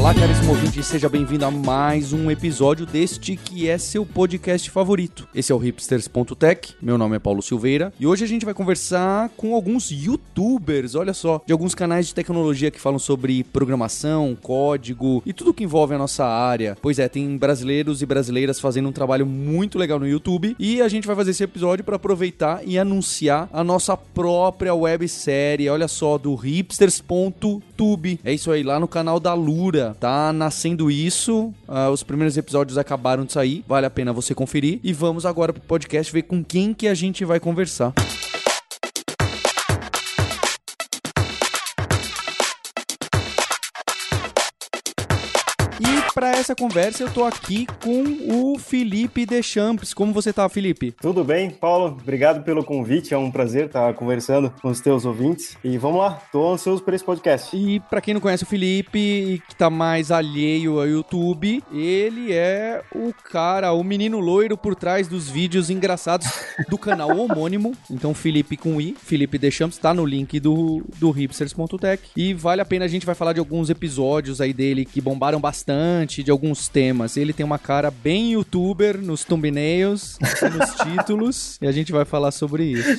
Olá, caríssimo ouvinte, seja bem-vindo a mais um episódio deste que é seu podcast favorito. Esse é o hipsters.tech, meu nome é Paulo Silveira e hoje a gente vai conversar com alguns youtubers, olha só, de alguns canais de tecnologia que falam sobre programação, código e tudo que envolve a nossa área. Pois é, tem brasileiros e brasileiras fazendo um trabalho muito legal no YouTube e a gente vai fazer esse episódio para aproveitar e anunciar a nossa própria websérie, olha só, do hipsters.tube. É isso aí, lá no canal da Lura tá nascendo isso. Uh, os primeiros episódios acabaram de sair. Vale a pena você conferir. E vamos agora pro podcast ver com quem que a gente vai conversar. Para essa conversa eu tô aqui com o Felipe Deschamps. Como você tá, Felipe? Tudo bem, Paulo. Obrigado pelo convite. É um prazer estar conversando com os teus ouvintes. E vamos lá, tô ansioso por esse podcast. E para quem não conhece o Felipe, que tá mais alheio ao YouTube, ele é o cara, o menino loiro por trás dos vídeos engraçados do canal homônimo. Então, Felipe com I, Felipe Deschamps, tá no link do, do hipsters.tech. E vale a pena, a gente vai falar de alguns episódios aí dele que bombaram bastante bastante de alguns temas. Ele tem uma cara bem youtuber nos thumbnails, nos títulos, e a gente vai falar sobre isso.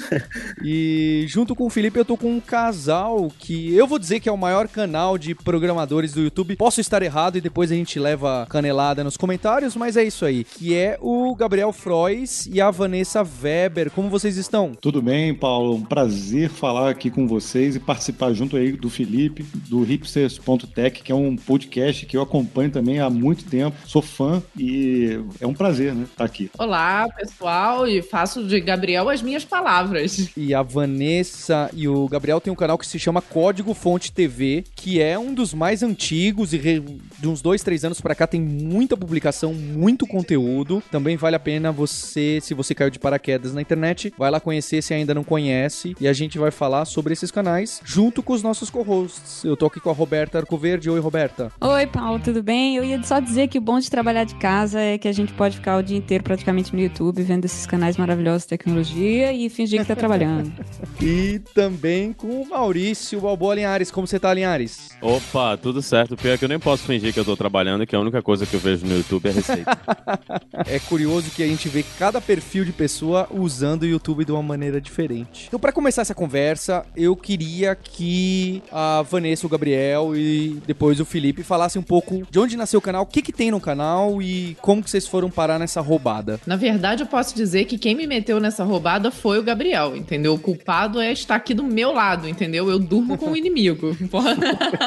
E junto com o Felipe eu tô com um casal que eu vou dizer que é o maior canal de programadores do YouTube. Posso estar errado e depois a gente leva canelada nos comentários, mas é isso aí. Que é o Gabriel Frois e a Vanessa Weber. Como vocês estão? Tudo bem, Paulo. Um prazer falar aqui com vocês e participar junto aí do Felipe, do hipsters.tech, que é um podcast que eu acompanho acompanho há muito tempo, sou fã e é um prazer, né, estar tá aqui. Olá, pessoal, e faço de Gabriel as minhas palavras. E a Vanessa e o Gabriel tem um canal que se chama Código Fonte TV, que é um dos mais antigos e de uns dois, três anos para cá tem muita publicação, muito conteúdo. Também vale a pena você, se você caiu de paraquedas na internet, vai lá conhecer se ainda não conhece e a gente vai falar sobre esses canais junto com os nossos co-hosts. Eu tô aqui com a Roberta Arcoverde. Oi, Roberta. Oi, Paulo, tudo bem? Eu ia só dizer que o bom de trabalhar de casa é que a gente pode ficar o dia inteiro praticamente no YouTube vendo esses canais maravilhosos de tecnologia e fingir que tá trabalhando. e também com o Maurício Balboa Linhares. Como você tá, Linhares? Opa, tudo certo. Pior que eu nem posso fingir que eu tô trabalhando, que a única coisa que eu vejo no YouTube é receita. é curioso que a gente vê cada perfil de pessoa usando o YouTube de uma maneira diferente. Então, para começar essa conversa, eu queria que a Vanessa, o Gabriel e depois o Felipe falassem um pouco de onde nasceu o canal, o que, que tem no canal e como que vocês foram parar nessa roubada. Na verdade, eu posso dizer que quem me meteu nessa roubada foi o Gabriel, entendeu? O culpado é estar aqui do meu lado, entendeu? Eu durmo com o inimigo.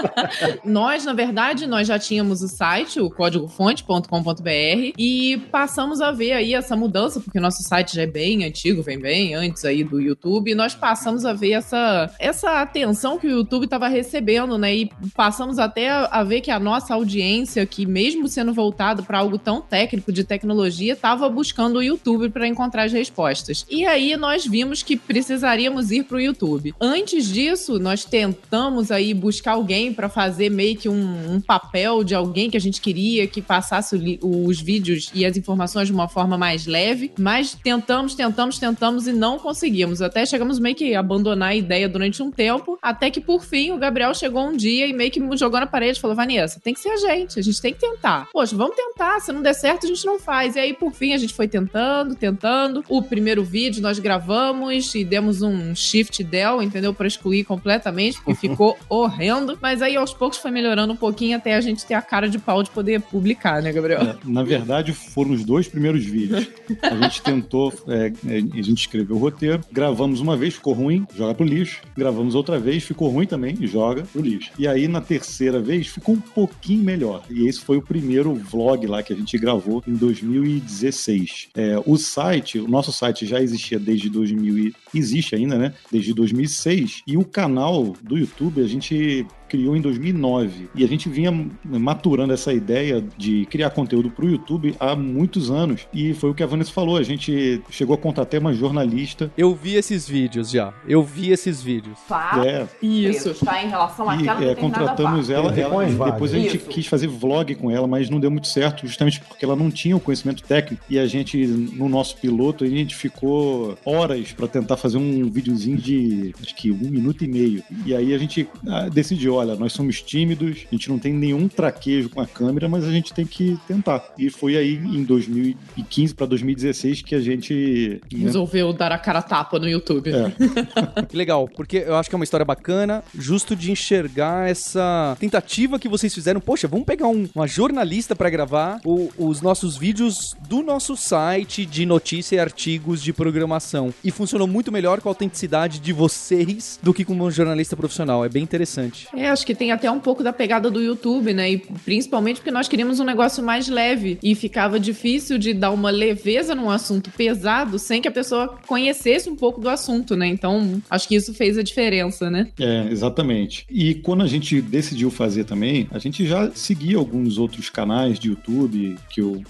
nós, na verdade, nós já tínhamos o site, o códigofonte.com.br, e passamos a ver aí essa mudança, porque o nosso site já é bem antigo, vem bem antes aí do YouTube, e nós passamos a ver essa, essa atenção que o YouTube estava recebendo, né? E passamos até a, ver que a nossa audiência que, mesmo sendo voltado para algo tão técnico de tecnologia, estava buscando o YouTube para encontrar as respostas. E aí nós vimos que precisaríamos ir para o YouTube. Antes disso, nós tentamos aí buscar alguém para fazer meio que um, um, papel de alguém que a gente queria que passasse os vídeos e as informações de uma forma mais leve, mas tentamos, tentamos, tentamos e não conseguimos. Até chegamos meio que a abandonar a ideia durante um tempo, até que por fim o Gabriel chegou um dia e meio que me jogou na parede e falou: Vanessa, tem que ser a gente a gente tem que tentar. Poxa, vamos tentar, se não der certo, a gente não faz. E aí, por fim, a gente foi tentando, tentando. O primeiro vídeo nós gravamos e demos um shift del, entendeu? Para excluir completamente, porque ficou horrendo. Mas aí, aos poucos, foi melhorando um pouquinho até a gente ter a cara de pau de poder publicar, né, Gabriel? É, na verdade, foram os dois primeiros vídeos. A gente tentou, é, é, a gente escreveu o roteiro, gravamos uma vez, ficou ruim, joga pro lixo. Gravamos outra vez, ficou ruim também, joga pro lixo. E aí, na terceira vez, ficou um pouquinho melhor. E esse foi o primeiro vlog lá que a gente gravou em 2016. É, o site, o nosso site já existia desde 2000 existe ainda, né? Desde 2006. E o canal do YouTube a gente criou em 2009 e a gente vinha maturando essa ideia de criar conteúdo para o YouTube há muitos anos e foi o que a Vanessa falou. A gente chegou a contratar uma jornalista. Eu vi esses vídeos já. Eu vi esses vídeos. Fato. É, Isso. Tá em relação e àquela é, contratamos ela, ela depois, depois a gente Isso. quis fazer vlog com ela, mas não deu muito certo, justamente porque ela não tinha o conhecimento técnico e a gente no nosso piloto a gente ficou horas para tentar fazer um videozinho de acho que um minuto e meio. E aí a gente ah, decidiu, olha, nós somos tímidos, a gente não tem nenhum traquejo com a câmera, mas a gente tem que tentar. E foi aí em 2015 para 2016 que a gente né, Resolveu dar a cara a tapa no YouTube. É. Que legal, porque eu acho que é uma história bacana, justo de enxergar essa tentativa que vocês fizeram. Poxa, vamos pegar um- uma jornalista pra gravar o- os nossos vídeos do nosso site de notícia e artigos de programação. E funcionou muito melhor com a autenticidade de vocês do que com um jornalista profissional. É bem interessante. É, acho que tem até um pouco da pegada do YouTube, né? E principalmente porque nós queríamos um negócio mais leve e ficava difícil de dar uma leveza num assunto pesado sem que a pessoa conhecesse um pouco do assunto, né? Então, acho que isso fez a diferença, né? É, exatamente. E quando a gente decidiu fazer também, a gente já seguia alguns outros canais de YouTube que eu,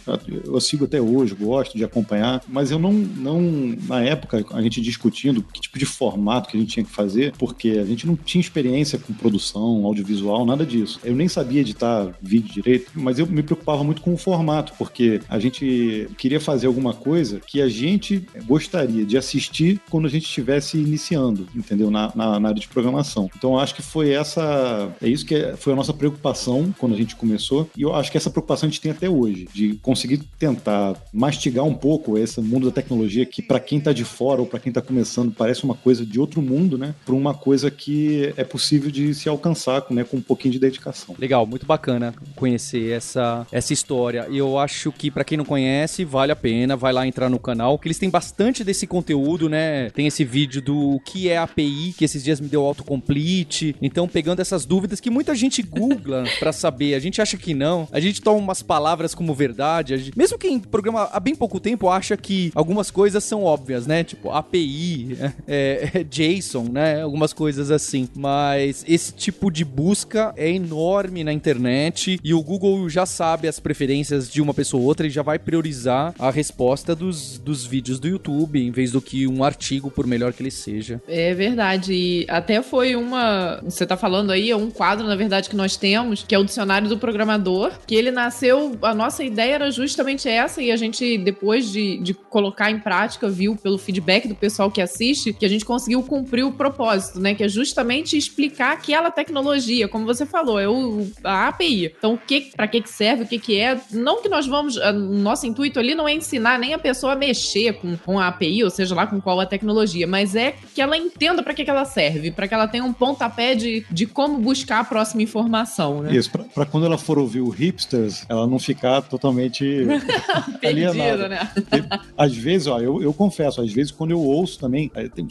eu sigo até hoje, gosto de acompanhar, mas eu não, não, na época, a gente discutindo que tipo de formato que a gente tinha que fazer, porque a gente não tinha experiência com produção, audiovisual, nada disso. Eu nem sabia editar vídeo direito, mas eu me preocupava muito com o formato, porque a gente queria fazer alguma coisa que a gente gostaria de assistir quando a gente estivesse iniciando, entendeu? Na, na, na área de programação. Então acho que foi essa. É isso que é- foi a nossa preocupação quando a gente começou. E eu acho que essa preocupação a gente tem até hoje, de conseguir tentar mastigar um pouco esse mundo da tecnologia que, para quem tá de fora ou para quem tá começando, parece uma coisa de outro mundo, né? Para uma coisa que é possível de se alcançar né? com um pouquinho de dedicação. Legal, muito bacana conhecer essa, essa história. E eu acho que pra quem não conhece, vale a pena, vai lá entrar no canal, que eles têm bastante desse conteúdo, né? Tem esse vídeo do que é API, que esses dias me deu autocomplete. Então, pegando essas dúvidas que muita gente googla pra saber, a gente acha que não. A gente toma umas palavras como verdade. gente- mesmo quem programa há bem pouco tempo acha que algumas coisas são óbvias, né? Tipo, API, é, é, JSON, né? Algumas coisas assim. Mas esse tipo de busca é enorme na internet e o Google já sabe as preferências de uma pessoa ou outra e já vai priorizar a resposta dos, dos vídeos do YouTube em vez do que um artigo, por melhor que ele seja. É verdade. E até foi uma. Você tá falando aí, é um quadro, na verdade, que nós temos, que é o Dicionário do Programador, que ele nasceu. A nossa ideia era justamente essa, e a gente, depois de, de colocar em prática, viu pelo feedback do pessoal que assiste, que a gente conseguiu cumprir o propósito, né? Que é justamente explicar aquela tecnologia, como você falou, é o, a API. Então, o que, para que que serve, o que que é. Não que nós vamos. Nosso intuito ali não é ensinar nem a pessoa a mexer com, com a API, ou seja lá com qual a tecnologia, mas é que ela entenda para que, que ela serve, para que ela tenha um pontapé de, de como buscar a próxima informação, né? Isso, pra, pra quando ela for ouvir o Hipsters, ela não ficar totalmente Perdida, alienada. né? Às vezes, ó, eu, eu confesso, às vezes quando eu ouço também, é, tem-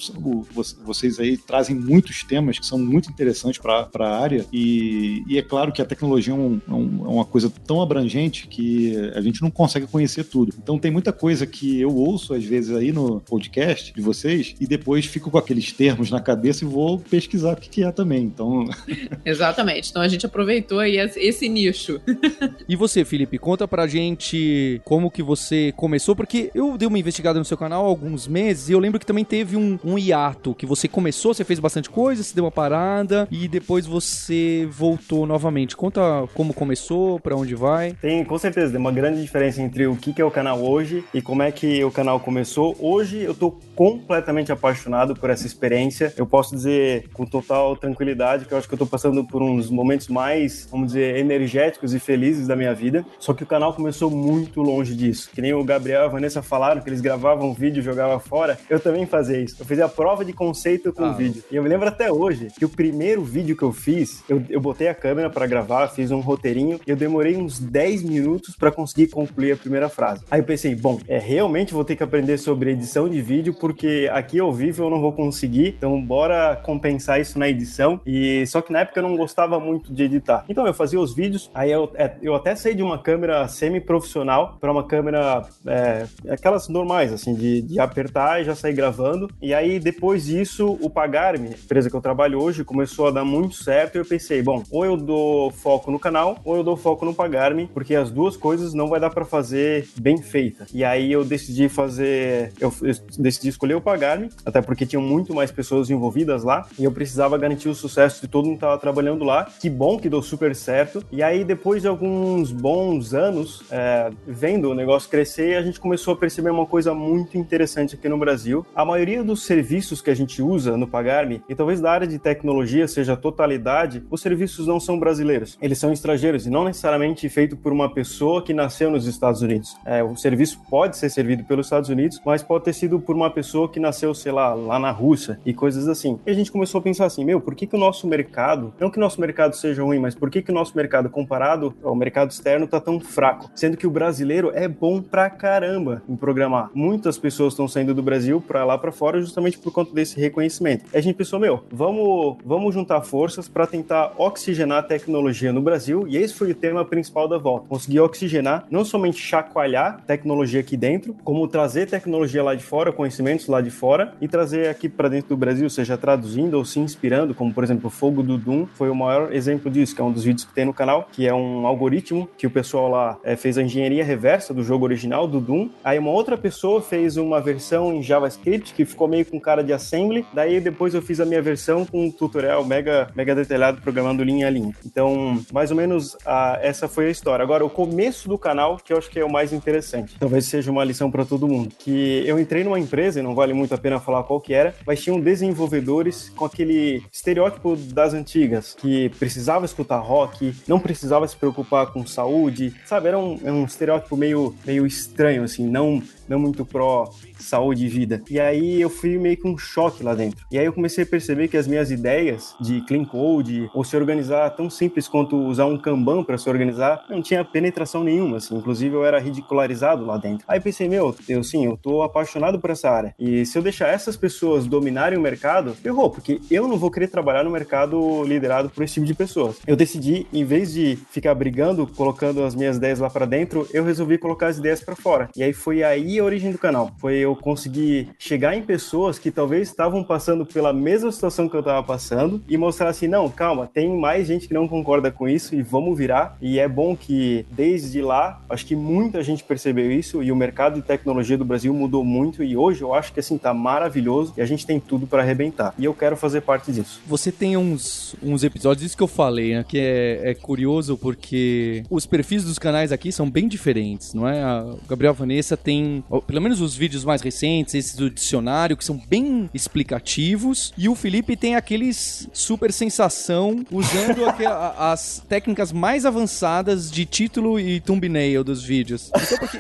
vocês aí trazem muitos temas que são muito interessantes para a área e, e é claro que a tecnologia é, um- é um- é uma coisa tão abrangente que a gente não consegue conhecer tudo. Então tem muita coisa que eu ouço às vezes aí no podcast de vocês e depois fico com aqueles termos na cabeça e vou pesquisar o que, que é também. Então, Exatamente. Então a gente aproveitou aí esse, nicho. E você, Felipe, conta pra gente como que você começou, porque eu dei uma investigada no seu canal há alguns meses e eu lembro que também teve um, um hiato, que você começou, você fez bastante coisa, você deu uma parada e depois você voltou novamente. Conta como começou, pra onde vai. Tem, com certeza, tem uma grande diferença entre o que é o canal hoje e como é que o canal começou. Hoje eu tô completamente apaixonado por essa experiência. Eu posso dizer com total tranquilidade que eu acho que eu tô passando por uns momentos mais, vamos dizer, energéticos e felizes da minha vida. Só que o canal começou muito longe disso. Que nem o Gabriel e a Vanessa falaram que eles gravavam vídeo e jogavam fora. Eu também fazia isso. Eu fazia a prova de conceito com Ah. o vídeo. E eu me lembro até hoje que o primeiro vídeo que eu fiz, eu, eu botei a câmera para gravar, fiz um roteirinho e eu demorei uns 10 minutos para conseguir concluir a primeira frase. Aí eu pensei, bom, é realmente vou ter que aprender sobre edição de vídeo porque aqui ao vivo eu não vou conseguir, então bora compensar isso na edição. E só que na época eu não gostava muito de editar. Então eu fazia os vídeos, aí eu, é, eu até saí de uma câmera semi-profissional para uma câmera é, aquelas normais, assim, de, de apertar e já sair gravando. E aí depois disso, o Pagar-me, empresa que eu trabalho hoje, começou a dar muito muito certo e eu pensei, bom, ou eu dou foco no canal ou eu dou foco no Pagar-me, porque as duas coisas não vai dar para fazer bem feita. E aí eu decidi fazer, eu, eu decidi escolher o Pagar-me, até porque tinham muito mais pessoas envolvidas lá e eu precisava garantir o sucesso de todo mundo que estava trabalhando lá. Que bom que deu super certo. E aí depois de alguns bons anos é, vendo o negócio crescer, a gente começou a perceber uma coisa muito interessante aqui no Brasil. A maioria dos serviços que a gente usa no Pagar-me, e talvez da área de tecnologia seja a totalidade, os serviços não são brasileiros. Eles são estrangeiros e não necessariamente feito por uma pessoa que nasceu nos Estados Unidos. É, o serviço pode ser servido pelos Estados Unidos, mas pode ter sido por uma pessoa que nasceu, sei lá, lá na Rússia e coisas assim. E a gente começou a pensar assim, meu, por que, que o nosso mercado, não que o nosso mercado seja ruim, mas por que, que o nosso mercado comparado ao mercado externo tá tão fraco? Sendo que o brasileiro é bom pra caramba em programar. Muitas pessoas estão saindo do Brasil para lá para fora justamente por conta desse reconhecimento. E a gente pensou, meu, vamos, vamos juntar forças para tentar oxigenar a tecnologia no Brasil, e esse foi o tema principal da volta. Conseguir oxigenar, não somente chacoalhar tecnologia aqui dentro, como trazer tecnologia lá de fora, conhecimentos lá de fora, e trazer aqui para dentro do Brasil, seja traduzindo ou se inspirando, como por exemplo o Fogo do Doom foi o maior exemplo disso, que é um dos vídeos que tem no canal, que é um algoritmo que o pessoal lá é, fez a engenharia reversa do jogo original, do Doom. Aí uma outra pessoa fez uma versão em JavaScript que ficou meio com cara de assembly, daí depois eu fiz a minha versão com um tutorial mega, mega detalhado programando linha a linha. Então, mais ou menos a, essa foi a história. Agora, o começo do canal, que eu acho que é o mais interessante, talvez seja uma lição para todo mundo, que eu entrei numa empresa, e não vale muito a pena falar qual que era, mas tinham desenvolvedores com aquele estereótipo das antigas, que precisava escutar rock, não precisava se preocupar com saúde, sabe? Era um, era um estereótipo meio, meio estranho, assim, não, não muito pró saúde e vida. E aí eu fui meio que um choque lá dentro. E aí eu comecei a perceber que as minhas ideias de clean code ou se organizar tão simples quanto usar um Kanban para se organizar, não tinha penetração nenhuma, assim. Inclusive eu era ridicularizado lá dentro. Aí pensei, meu, eu sim, eu tô apaixonado por essa área. E se eu deixar essas pessoas dominarem o mercado, ferrou, porque eu não vou querer trabalhar no mercado liderado por esse tipo de pessoas. Eu decidi, em vez de ficar brigando, colocando as minhas ideias lá para dentro, eu resolvi colocar as ideias para fora. E aí foi aí a origem do canal. Foi eu conseguir chegar em pessoas que talvez estavam passando pela mesma situação que eu estava passando e mostrar assim, não, calma, tem mais gente que não concorda com isso e vamos virar. E é bom que desde lá, acho que muita gente percebeu isso e o mercado de tecnologia do Brasil mudou muito e hoje eu acho que assim tá maravilhoso e a gente tem tudo para arrebentar. E eu quero fazer parte disso. Você tem uns, uns episódios, isso que eu falei, né, que é, é curioso porque os perfis dos canais aqui são bem diferentes, não é? A Gabriel Vanessa tem, pelo menos os vídeos mais recentes, esses do dicionário, que são bem explicativos, e o Felipe tem aqueles super sensação usando as técnicas mais avançadas de título e thumbnail dos vídeos. Então, porque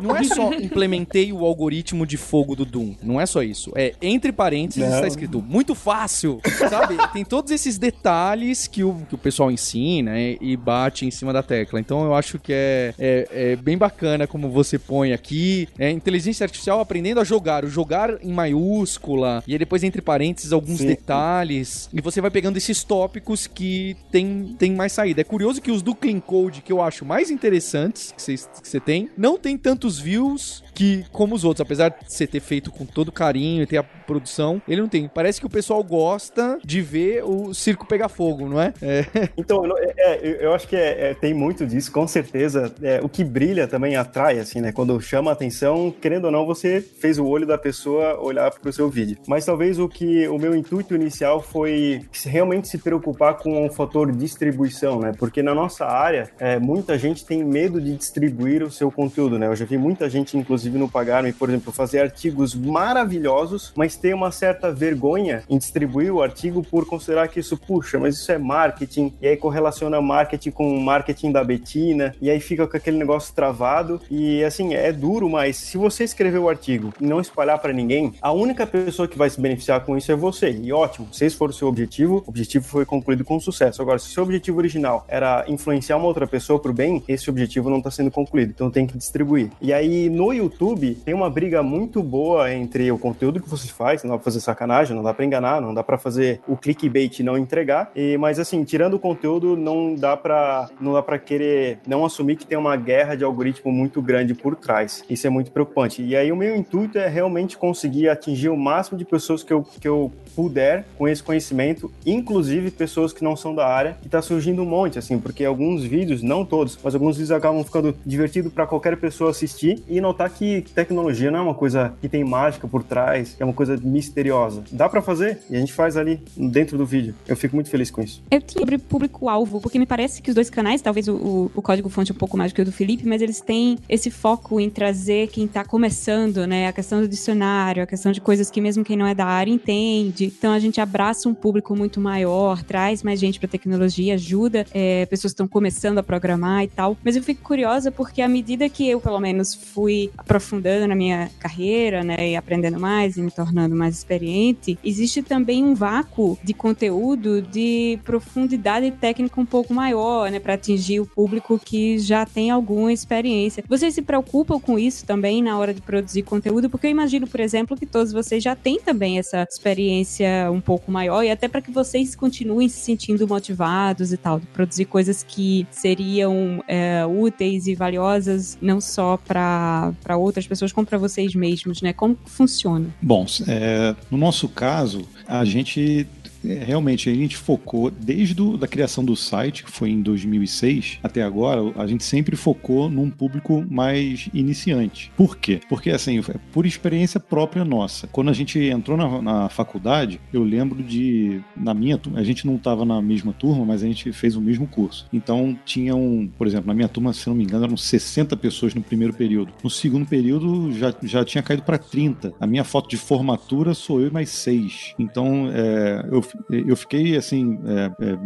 não é só implementei o algoritmo de fogo do Doom, não é só isso. É entre parênteses Não. está escrito muito fácil, sabe? Tem todos esses detalhes que o, que o pessoal ensina e, e bate em cima da tecla. Então eu acho que é, é, é bem bacana como você põe aqui. É inteligência artificial aprendendo a jogar, o jogar em maiúscula, e aí depois entre parênteses alguns Sim. detalhes. E você vai pegando esses tópicos que tem, tem mais saída. É curioso que os do Clean Code, que eu acho mais interessantes que você tem, não tem tantos views que como os outros, apesar de você ter feito com todo carinho e ter a produção, ele não tem. Parece que o pessoal gosta de ver o circo pegar fogo, não é? É. Então, eu- é, eu- acho que é- é, tem muito disso, com certeza. É, o que brilha também atrai, assim, né? Quando chama a atenção, querendo ou não, você fez o olho da pessoa olhar pro seu vídeo. Mas talvez o que o meu intuito inicial foi realmente se preocupar com o fator distribuição, né? Porque na nossa área, é, muita gente tem medo de distribuir o seu conteúdo, né? Eu já vi muita gente, inclusive no Pagarme, por exemplo, fazer artigos maravilhosos, mas ter uma certa vergonha em distribuir o artigo por considerar que isso, puxa, mas isso é marketing, e aí correlaciona marketing com marketing da Betina, e aí fica com aquele negócio travado, e assim, é duro, mas se você escrever o artigo e não espalhar para ninguém, a única pessoa que vai se beneficiar com isso é você, e ótimo, se esse for o seu objetivo, o objetivo foi concluído com sucesso. Agora, se o seu objetivo original era influenciar uma outra pessoa pro bem, esse objetivo não está sendo concluído, então tem que distribuir. E aí, no YouTube, YouTube tem uma briga muito boa entre o conteúdo que você faz, não dá pra fazer sacanagem, não dá pra enganar, não dá pra fazer o clickbait e não entregar. E, mas assim, tirando o conteúdo, não dá pra não dá para querer não assumir que tem uma guerra de algoritmo muito grande por trás. Isso é muito preocupante. E aí o meu intuito é realmente conseguir atingir o máximo de pessoas que eu, que eu puder com esse conhecimento, inclusive pessoas que não são da área, que tá surgindo um monte, assim, porque alguns vídeos, não todos, mas alguns vídeos acabam ficando divertido para qualquer pessoa assistir e notar que tecnologia não é uma coisa que tem mágica por trás, é uma coisa misteriosa. Dá para fazer e a gente faz ali dentro do vídeo. Eu fico muito feliz com isso. Eu tinha sobre público-alvo, porque me parece que os dois canais, talvez o, o, código-fonte um pouco mais do que o do Felipe, mas eles têm esse foco em trazer quem tá começando, né? A questão do dicionário, a questão de coisas que mesmo quem não é da área entende. Então a gente abraça um público muito maior, traz mais gente pra tecnologia, ajuda é, pessoas que estão começando a programar e tal. Mas eu fico curiosa porque à medida que eu, pelo menos, fui aprofundando na minha carreira, né? E aprendendo mais e me tornando mais experiente, existe também um vácuo de conteúdo de profundidade técnica um pouco maior, né? Pra atingir o público que já tem alguma experiência. Vocês se preocupam com isso também na hora de produzir conteúdo? Porque eu imagino, por exemplo, que todos vocês já têm também essa experiência um pouco maior e até para que vocês continuem se sentindo motivados e tal, de produzir coisas que seriam é, úteis e valiosas não só para outras pessoas, como para vocês mesmos, né? Como funciona? Bom, é, no nosso caso, a gente é, realmente, a gente focou desde a da criação do site, que foi em 2006, até agora, a gente sempre focou num público mais iniciante. Por quê? Porque, assim, é por experiência própria nossa. Quando a gente entrou na, na faculdade, eu lembro de, na minha a gente não estava na mesma turma, mas a gente fez o mesmo curso. Então, tinham, por exemplo, na minha turma, se não me engano, eram 60 pessoas no primeiro período. No segundo período, já, já tinha caído para 30. A minha foto de formatura sou eu e mais seis. Então, é, eu eu fiquei assim é, é,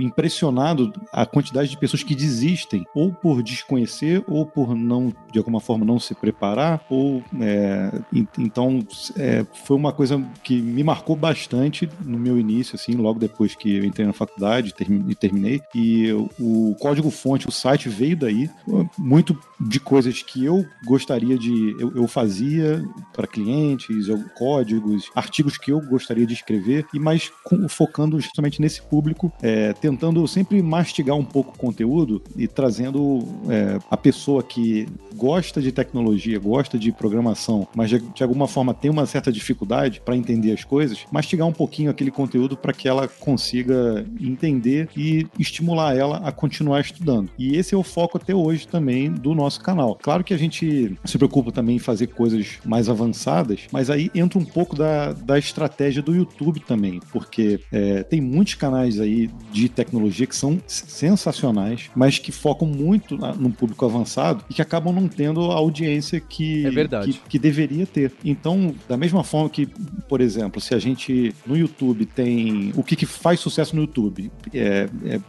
impressionado a quantidade de pessoas que desistem ou por desconhecer ou por não de alguma forma não se preparar ou é, então é, foi uma coisa que me marcou bastante no meu início assim logo depois que eu entrei na faculdade e terminei e o código fonte o site veio daí muito de coisas que eu gostaria de eu, eu fazia para clientes códigos artigos que eu gostaria de escrever e mais focando justamente nesse público, é, tentando sempre mastigar um pouco o conteúdo e trazendo é, a pessoa que gosta de tecnologia, gosta de programação, mas de, de alguma forma tem uma certa dificuldade para entender as coisas, mastigar um pouquinho aquele conteúdo para que ela consiga entender e estimular ela a continuar estudando. E esse é o foco até hoje também do nosso canal. Claro que a gente se preocupa também em fazer coisas mais avançadas, mas aí entra um pouco da, da estratégia do YouTube também, porque é, tem muitos canais aí de tecnologia que são sensacionais, mas que focam muito no público avançado e que acabam não tendo a audiência que, é que, que deveria ter. Então, da mesma forma que, por exemplo, se a gente no YouTube tem o que, que faz sucesso no YouTube, é, é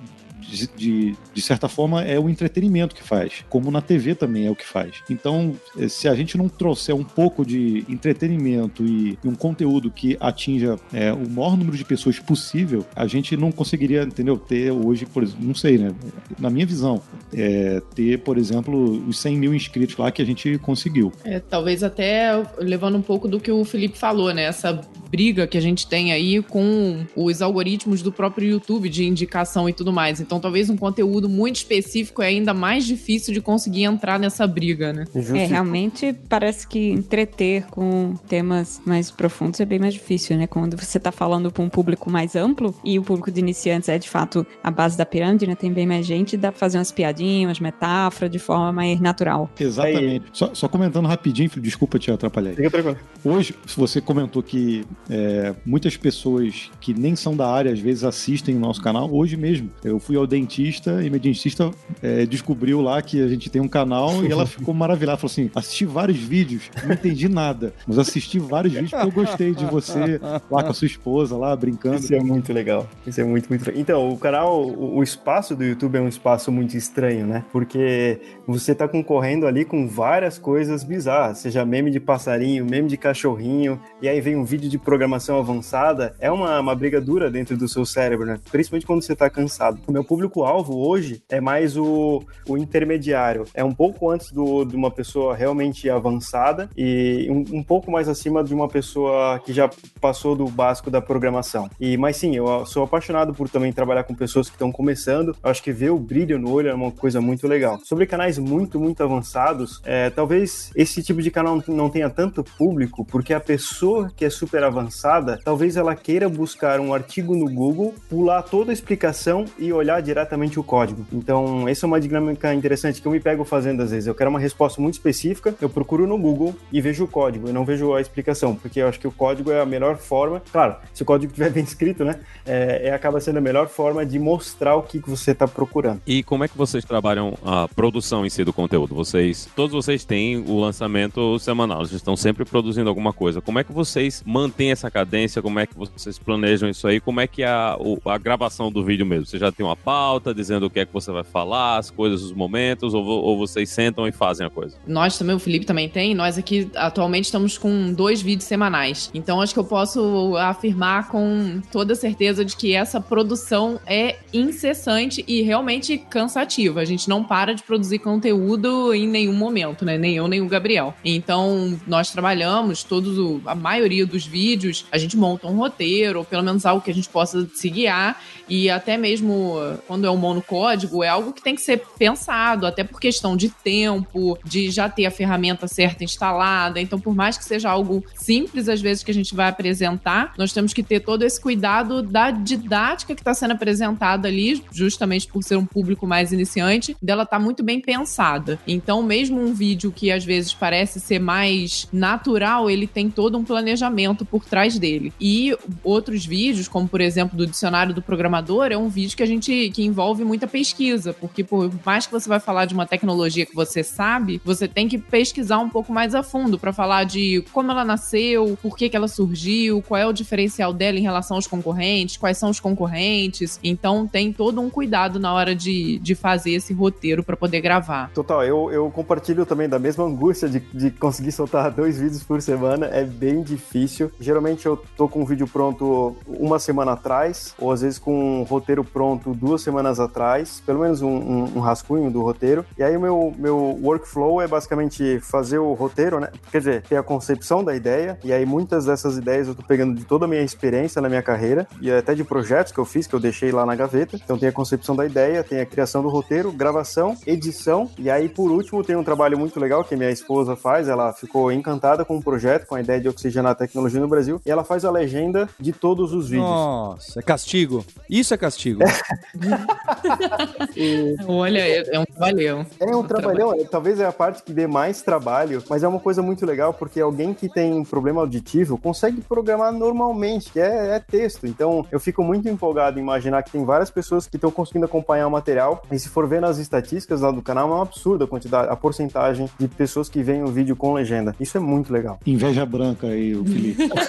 de, de, certa forma, é o entretenimento que faz, como na TV também é o que faz. Então, eh, se a gente não trouxer um pouco de entretenimento e, e um conteúdo que atinja é, o maior número de pessoas possível, a gente não conseguiria, entendeu? Ter hoje, por exemplo, não sei, né? Na minha visão, é, ter, por exemplo, os 100 mil inscritos lá que a gente conseguiu. É, talvez até levando um pouco do que o Felipe falou, né? Essa briga que a gente tem aí com os algoritmos do próprio YouTube de indicação e tudo mais. Então, talvez um conteúdo muito específico é ainda mais difícil de conseguir entrar nessa briga, né? É, realmente parece que entreter com temas mais profundos é bem mais difícil, né? Quando você tá falando para um público mais amplo e o público de iniciantes é de fato a base da pirâmide, né? Tem bem mais gente, dá pra fazer umas piadinhas, umas metáforas de forma mais natural. Exatamente. Só, só, comentando rapidinho, desculpa te atrapalhar. Fica tranquilo. Hoje, você comentou que é, muitas pessoas que nem são da área, às vezes, assistem o nosso canal. Hoje mesmo, eu fui ao dentista e minha dentista é, descobriu lá que a gente tem um canal e ela ficou maravilhada. Falou assim: assisti vários vídeos, não entendi nada, mas assisti vários vídeos porque eu gostei de você lá com a sua esposa, lá brincando. Isso é muito legal. Isso é muito, muito legal. Então, o canal, o, espaço do YouTube é um espaço muito estranho, né? Porque você tá concorrendo ali com várias coisas bizarras, seja meme de passarinho, meme de cachorrinho, e aí vem um vídeo de programação avançada é uma, uma briga dura dentro do seu cérebro, né? Principalmente quando você está cansado. O meu público-alvo hoje é mais o, o intermediário. É um pouco antes do, de uma pessoa realmente avançada e um, um pouco mais acima de uma pessoa que já passou do básico da programação. E, mas sim, eu sou apaixonado por também trabalhar com pessoas que estão começando. Eu acho que ver o brilho no olho é uma coisa muito legal. Sobre canais muito, muito avançados, é, talvez esse tipo de canal não tenha tanto público, porque a pessoa que é super avançada, talvez ela queira buscar um artigo no Google, pular toda a explicação e olhar diretamente o código. Então, essa é uma dinâmica interessante que eu me pego fazendo às vezes. Eu quero uma resposta muito específica, eu procuro no Google e vejo o código, eu não vejo a explicação, porque eu acho que o código é a melhor forma. Claro, se o código estiver bem escrito, né? É, é, acaba sendo a melhor forma de mostrar o que, que você está procurando. E como é que vocês trabalham a produção em si do conteúdo? Vocês, todos vocês têm o lançamento semanal, vocês estão sempre produzindo alguma coisa. Como é que vocês mantêm essa cadência? Como é que vocês planejam isso aí? Como é que é a, a gravação do vídeo mesmo? Você já tem uma pauta dizendo o que é que você vai falar, as coisas, os momentos, ou, ou vocês sentam e fazem a coisa? Nós também, o Felipe também tem. Nós aqui atualmente estamos com dois vídeos semanais. Então acho que eu posso afirmar com toda certeza de que essa produção é incessante e realmente cansativa. A gente não para de produzir conteúdo em nenhum momento, né? Nem eu, nem o Gabriel. Então, nós trabalhamos todos, o, a maioria dos vídeos, a gente monta um roteiro, ou pelo menos algo que a gente possa se guiar. E até mesmo quando é um monocódigo, é algo que tem que ser pensado, até por questão de tempo, de já ter a ferramenta certa instalada. Então, por mais que seja algo simples, às vezes, que a gente vai apresentar, nós temos que ter todo esse cuidado da didática que está sendo apresentada ali, justamente por ser um público mais iniciante, dela tá muito bem pensada. Então, mesmo um vídeo que às vezes parece ser mais natural, ele tem todo um planejamento por trás dele. E outros vídeos, como por exemplo do dicionário do programador, é um vídeo que a gente que envolve muita pesquisa, porque por mais que você vai falar de uma tecnologia que você sabe, você tem que pesquisar um pouco mais a fundo para falar de como ela nasceu, por que, que ela surgiu, qual é o diferencial dela em relação aos concorrentes, quais são os concorrentes. Então tem todo um cuidado na hora de, de fazer esse roteiro para poder gravar. Total, eu, eu compartilho também da mesma angústia de, de conseguir soltar dois vídeos por semana. É bem difícil. Geralmente eu tô com um vídeo pronto uma semana atrás, ou às vezes com um roteiro pronto duas semanas atrás, pelo menos um, um, um rascunho do roteiro. E aí o meu, meu workflow é basicamente fazer o roteiro, né? Quer dizer, ter a concepção da ideia, e aí muitas dessas ideias eu tô pegando de toda a minha experiência na minha carreira, e até de projetos que eu fiz, que eu deixei lá na gaveta. Então tem a concepção da ideia, tem a criação do roteiro, gravação, edição, e aí por último tem um trabalho muito legal que minha esposa faz, ela ficou encantada com o projeto, com a ideia de oxigenar a tecnologia no Brasil, e ela faz a legenda de todos os vídeos. Nossa, é castigo. Isso é castigo. e... Olha, é um trabalhão. É um trabalhão, é, talvez é a parte que dê mais trabalho, mas é uma coisa muito legal porque alguém que tem problema auditivo consegue programar normalmente, que é, é texto. Então eu fico muito empolgado em imaginar que tem várias pessoas que estão conseguindo acompanhar o material. E se for ver nas estatísticas lá do canal, é uma absurda a quantidade, a porcentagem de pessoas que veem o vídeo com legenda. Isso é muito legal. Inveja branca aí, o Felipe.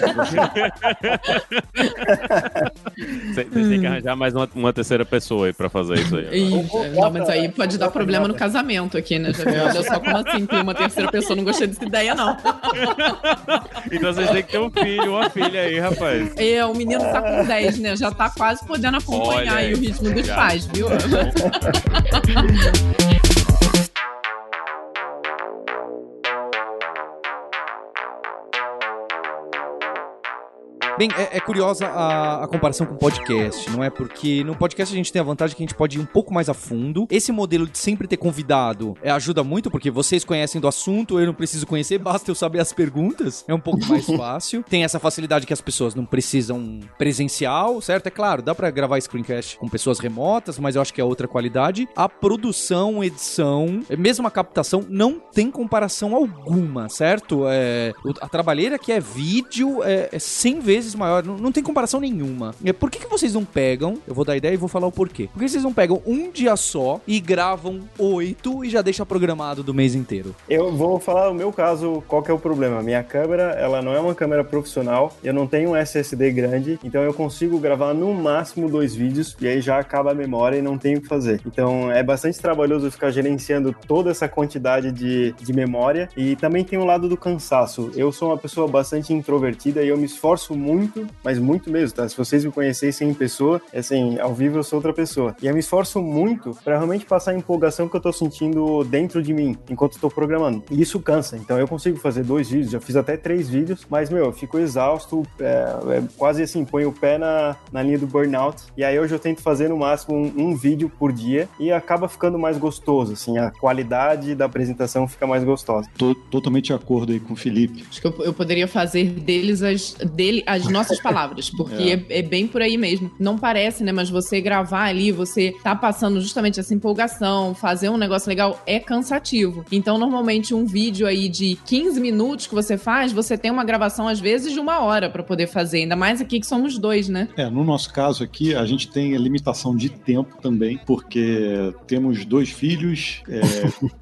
Vocês têm que arranjar mais uma, uma, terceira pessoa aí pra fazer isso aí. Não, mas aí pode dar problema no casamento aqui, né? Já viu? Olha só como assim tem uma terceira pessoa. Não gostei dessa ideia, não. então vocês têm que ter um filho, uma filha aí, rapaz. É, o menino tá com 10, né? Já tá quase podendo acompanhar aí, aí o ritmo dos já. pais, viu? Bem, é, é curiosa a, a, comparação com o podcast, não é? Porque no podcast a gente tem a vantagem que a gente pode ir um pouco mais a fundo. Esse modelo de sempre ter convidado é, ajuda muito, porque vocês conhecem do assunto, eu não preciso conhecer, basta eu saber as perguntas. É um pouco mais fácil. Tem essa facilidade que as pessoas não precisam presencial, certo? É claro, dá para gravar screencast com pessoas remotas, mas eu acho que é outra qualidade. A produção, edição, mesmo a captação, não tem comparação alguma, certo? É, a trabalheira que é vídeo é, é 100 vezes vezes maior, não, não tem comparação nenhuma. É, por que, que vocês não pegam? Eu vou dar ideia e vou falar o porquê. Por que vocês não pegam um dia só e gravam oito e já deixa programado do mês inteiro? Eu vou falar o meu caso, qual que é o problema. Minha câmera, ela não é uma câmera profissional, eu não tenho um SSD grande, então eu consigo gravar no máximo dois vídeos e aí já acaba a memória e não tenho o que fazer. Então é bastante trabalhoso ficar gerenciando toda essa quantidade de, de memória e também tem o lado do cansaço. Eu sou uma pessoa bastante introvertida e eu me esforço muito muito, mas muito mesmo, tá? Se vocês me conhecessem em pessoa, assim, ao vivo eu sou outra pessoa. E eu me esforço muito para realmente passar a empolgação que eu tô sentindo dentro de mim enquanto estou programando. E isso cansa. Então eu consigo fazer dois vídeos, já fiz até três vídeos, mas meu, eu fico exausto, é, é quase assim, ponho o pé na, na linha do burnout. E aí hoje eu tento fazer no máximo um, um vídeo por dia e acaba ficando mais gostoso, assim, a qualidade da apresentação fica mais gostosa. Tô totalmente de acordo aí com o Felipe. Acho que eu, eu poderia fazer deles as, dele, as nossas palavras, porque é. é. é. bem por aí mesmo. Não parece, né? Mas você gravar ali, você tá passando justamente essa empolgação, fazer um negócio legal é cansativo. Então, normalmente, um vídeo aí de 15 minutos que você faz, você tem uma gravação, às vezes, de uma hora para poder fazer. Ainda mais aqui que somos dois, né? É, no nosso caso aqui, a gente tem a limitação de tempo também, porque temos dois filhos, é,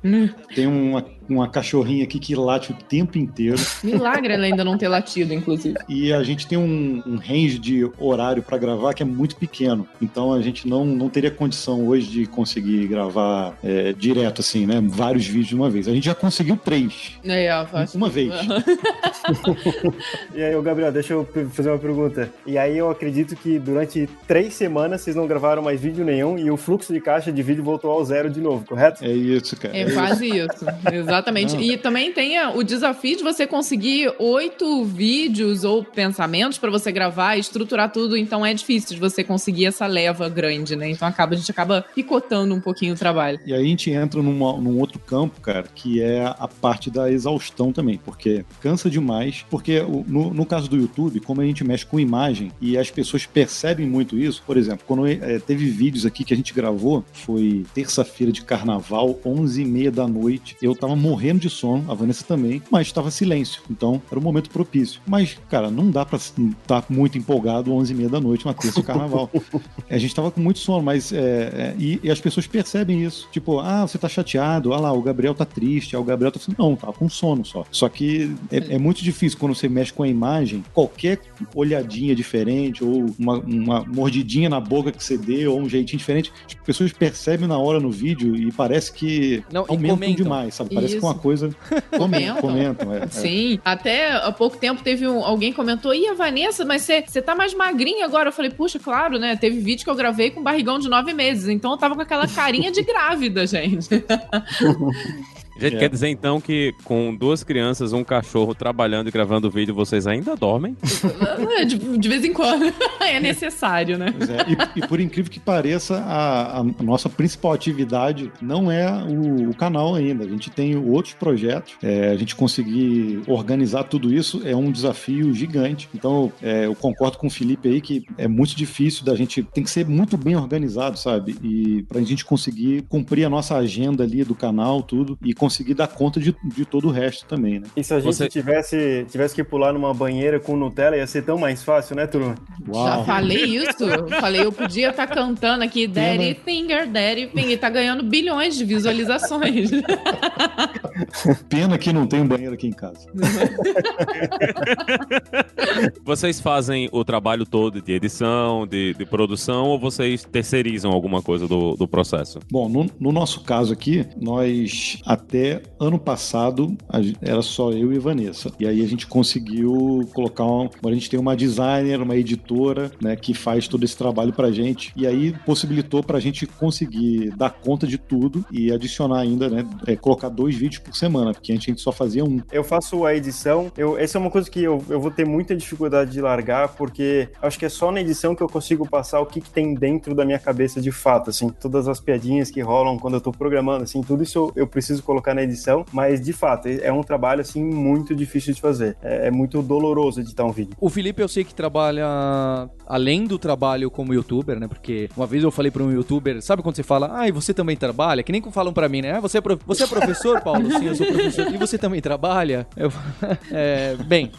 tem uma uma cachorrinha aqui que late o tempo inteiro. Milagre ela ainda não ter latido, inclusive. E a gente tem um, um range de horário para gravar que é muito pequeno. Então a gente não, não teria condição hoje de conseguir gravar é, direto, assim, né? Vários vídeos de uma vez. A gente já conseguiu três. É, é uma vez. e aí, Gabriel, deixa eu fazer uma pergunta. E aí eu acredito que durante três semanas vocês não gravaram mais vídeo nenhum e o fluxo de caixa de vídeo voltou ao zero de novo, correto? É isso, cara. É, é quase isso. Exatamente. Exatamente. Não. E também tem o desafio de você conseguir oito vídeos ou pensamentos para você gravar estruturar tudo. Então é difícil de você conseguir essa leva grande, né? Então acaba, a gente acaba picotando um pouquinho o trabalho. E aí a gente entra numa, num outro campo, cara, que é a parte da exaustão também, porque cansa demais. Porque no, no caso do YouTube, como a gente mexe com imagem e as pessoas percebem muito isso, por exemplo, quando é, teve vídeos aqui que a gente gravou, foi terça-feira de carnaval, 11 e meia da noite, eu tava morrendo de sono, a Vanessa também, mas estava silêncio. Então era um momento propício. Mas, cara, não dá estar tá muito empolgado 11 e meia da noite, uma terça carnaval. a gente tava com muito sono, mas. É, é, e, e, as pessoas percebem isso. Tipo, ah, você tá chateado, ah lá, o Gabriel tá triste, ah, o Gabriel tá. Não, tava com sono só. Só que é, é, muito difícil quando você mexe com a imagem, qualquer olhadinha diferente, ou uma, uma mordidinha na boca que você dê, ou um jeitinho diferente, as pessoas percebem na hora no vídeo e parece que não, aumentam demais, sabe? Parece Isso. que uma coisa. Comentam. comentam é, é, Sim. Até há pouco tempo teve um, alguém comentou: Ih, a Vanessa, mas você tá mais magrinha agora? Eu falei, puxa, claro, né? Teve vídeo que eu gravei com barrigão de nove meses. Então eu tava com aquela carinha de grávida, gente. Gente, é. quer dizer então que com duas crianças, um cachorro trabalhando e gravando vídeo, vocês ainda dormem? É, de, de vez em quando. é necessário, né? É. E, e, por incrível que pareça, a, a, nossa principal atividade não é o, o, canal ainda. A gente tem outros projetos. É, a gente conseguir organizar tudo isso é um desafio gigante. Então, é, eu concordo com o Felipe aí que é muito difícil da gente. Tem que ser muito bem organizado, sabe? E pra gente conseguir cumprir a nossa agenda ali do canal, tudo, e conseguir conseguir dar conta de, de todo o resto também, né? E se a gente Você... tivesse, tivesse que pular numa banheira com Nutella, ia ser tão mais fácil, né, turma? Já falei isso. falei, eu podia estar tá cantando aqui Daddy Finger, Daddy Finger, e tá ganhando bilhões de visualizações. Pena que não tem um banheiro aqui em casa. vocês fazem o trabalho todo de edição, de, de produção, ou vocês terceirizam alguma coisa do, do processo? Bom, no, no nosso caso aqui, nós até até ano passado era só eu e Vanessa. E aí a gente conseguiu colocar uma, a gente tem uma designer, uma editora, né, que faz todo esse trabalho pra gente. E aí possibilitou pra gente conseguir dar conta de tudo e adicionar ainda, né, é, colocar dois vídeos por semana, porque a gente só fazia um. Eu faço a edição, eu, essa é uma coisa que eu, eu vou ter muita dificuldade de largar, porque acho que é só na edição que eu consigo passar o que, que tem dentro da minha cabeça de fato, assim, todas as piadinhas que rolam quando eu tô programando, assim, tudo isso eu, eu preciso colocar colocar na edição, mas de fato é um trabalho assim muito difícil de fazer. É, é muito doloroso editar um vídeo. O Felipe eu sei que trabalha além do trabalho como youtuber, né? Porque uma vez eu falei para um youtuber, sabe quando você fala, ah, e você também trabalha? Que nem falam para mim, né? Ah, você é, prof... você é professor, Paulo? Sim, eu sou professor. E você também trabalha? Eu... É, bem,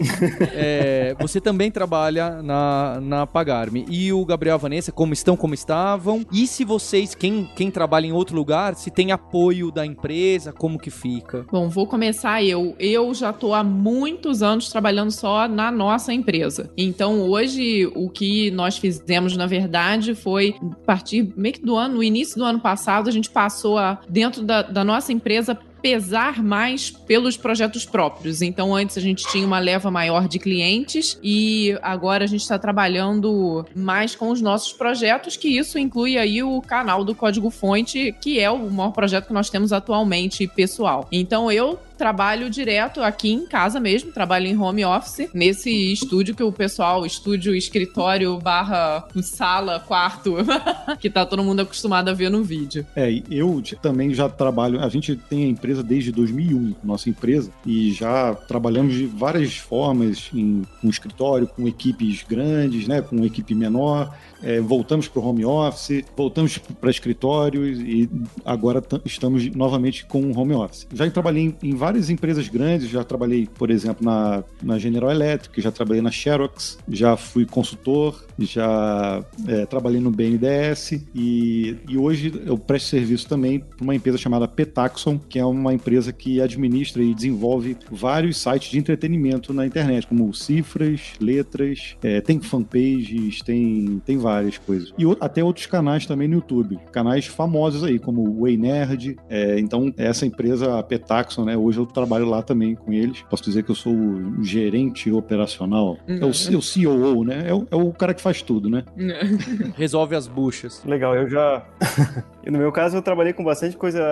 é, você também trabalha na, na Pagarme. E o Gabriel e a Vanessa, como estão, como estavam? E se vocês, quem, quem trabalha em outro lugar, se tem apoio da empresa, como que fica? Bom, vou começar eu. Eu já tô há muitos anos trabalhando só na nossa empresa. Então, hoje, o que nós fizemos, na verdade, foi a partir meio que do ano, no início do ano passado, a gente passou a, dentro da, da nossa empresa, pesar mais pelos projetos próprios. Então, antes a gente tinha uma leva maior de clientes e agora a gente está trabalhando mais com os nossos projetos, que isso inclui aí o canal do Código Fonte, que é o maior projeto que nós temos atualmente pessoal. Então, eu trabalho direto aqui em casa mesmo, trabalho em home office, nesse estúdio que o pessoal, estúdio, escritório, barra sala, quarto, que tá todo mundo acostumado a ver no vídeo. É, eu também já trabalho, a gente tem a empresa desde 2001, nossa empresa, e já trabalhamos de várias formas, em um escritório, com equipes grandes, né, com equipe menor, é, voltamos para o home office, voltamos para escritórios e agora estamos novamente com o home office. Já trabalhei em, em, várias empresas grandes, já trabalhei, por exemplo, na, na General Electric, já trabalhei na Xerox, já fui consultor, já é, trabalhei no BNDES e, e hoje eu presto serviço também para uma empresa chamada Petaxon, que é uma empresa que administra e desenvolve vários sites de entretenimento na internet, como cifras, letras, é, tem fanpages, tem, tem várias coisas. E até outros canais também no YouTube, canais famosos aí, como o Way Nerd. É, então, essa empresa, a Petaxon, né, hoje eu trabalho lá também com eles. Posso dizer que eu sou o gerente operacional, uhum. é, o, é o COO, né? É o, é o cara que faz faz tudo, né? Resolve as buchas. Legal, eu já. No meu caso, eu trabalhei com bastante coisa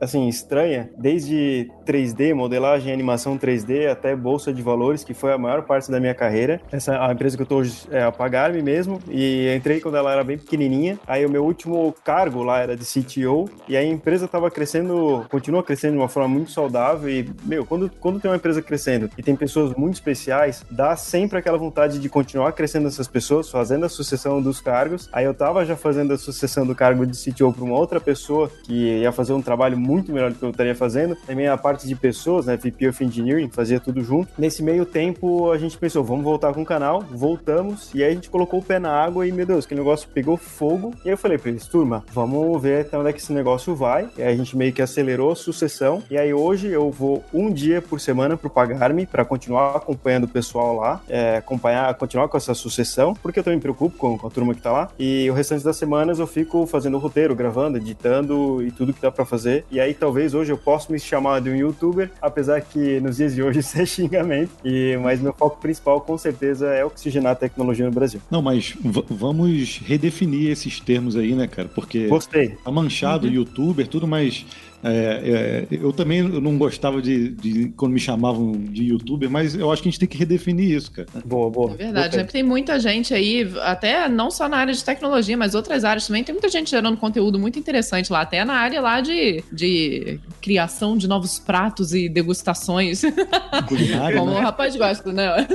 assim estranha, desde 3D, modelagem e animação 3D, até bolsa de valores, que foi a maior parte da minha carreira. Essa a empresa que eu tô hoje é a Pagar-me mesmo, e entrei quando ela era bem pequenininha. Aí o meu último cargo lá era de CTO, e aí a empresa estava crescendo, continua crescendo de uma forma muito saudável. E, meu, quando, quando tem uma empresa crescendo e tem pessoas muito especiais, dá sempre aquela vontade de continuar crescendo essas pessoas, fazendo a sucessão dos cargos. Aí eu tava já fazendo a sucessão do cargo de CTO para uma outra pessoa que ia fazer um trabalho muito melhor do que eu estaria fazendo. Também a parte de pessoas, né, VP of Engineering, fazia tudo junto. Nesse meio tempo, a gente pensou, vamos voltar com o canal, voltamos, e aí a gente colocou o pé na água e, meu Deus, que negócio pegou fogo. E aí eu falei pra eles, turma, vamos ver até onde é que esse negócio vai. E aí a gente meio que acelerou sucessão. E aí hoje eu vou um dia por semana pro Pagar-me para continuar acompanhando o pessoal lá, é, acompanhar, continuar com essa sucessão, porque eu tô me preocupo com, com, a turma que tá lá. E o restante das semanas eu fico fazendo o roteiro, gravando, editando e tudo que dá para fazer. E aí talvez hoje eu possa me chamar de um youtuber, apesar que nos dias de hoje isso é xingamento. E, mas meu foco principal com certeza é oxigenar a tecnologia no Brasil. Não, mas vamos redefinir esses termos aí, né, cara? Porque Gostei. tá manchado uhum. youtuber, tudo, mas é, é, eu também não gostava de, de, quando me chamavam de youtuber, mas eu acho que a gente tem que redefinir isso, cara. Boa, boa. É verdade, né? Porque tem muita gente aí, até não só na área de tecnologia, mas outras áreas também, tem muita gente gerando conteúdo muito interessante lá, até na área lá de, de criação de novos pratos e degustações. Culinária, Como né? o rapaz gosta, né?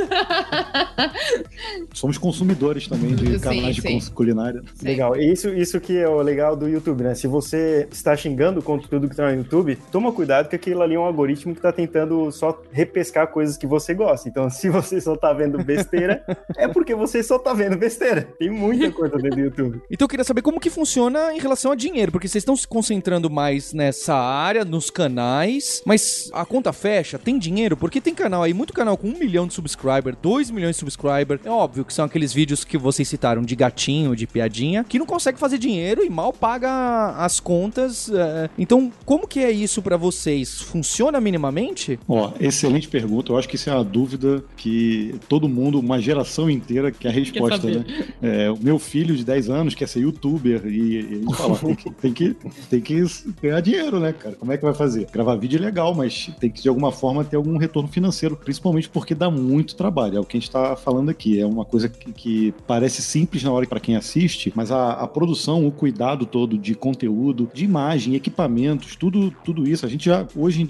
Somos consumidores também de sim, canais sim. de culinária. Sim. Legal. Isso, isso que é o legal do YouTube, né? Se você está xingando o conteúdo que no YouTube, toma cuidado que aquilo ali é um algoritmo que tá tentando só repescar coisas que você gosta. Então, se você só tá vendo besteira, é porque você só tá vendo besteira. Tem muita coisa dentro do YouTube. Então, eu queria saber como que funciona em relação a dinheiro, porque vocês estão se concentrando mais nessa área, nos canais, mas a conta fecha, tem dinheiro? Porque tem canal aí, muito canal com um milhão de subscribers, dois milhões de subscribers. É óbvio que são aqueles vídeos que vocês citaram de gatinho, de piadinha, que não consegue fazer dinheiro e mal paga as contas. É... Então, como que é isso para vocês? Funciona minimamente? Ó, excelente pergunta. Eu acho que isso é uma dúvida que todo mundo, uma geração inteira, quer a resposta, né? É, o meu filho de 10 anos quer ser youtuber e ele fala, tem que, tem, que, tem que ganhar dinheiro, né, cara? Como é que vai fazer? Gravar vídeo é legal, mas tem que de alguma forma ter algum retorno financeiro, principalmente porque dá muito trabalho. É o que a gente tá falando aqui. É uma coisa que, que parece simples na hora para quem assiste, mas a, a produção, o cuidado todo de conteúdo, de imagem, equipamentos, tudo, tudo isso, a gente já, hoje,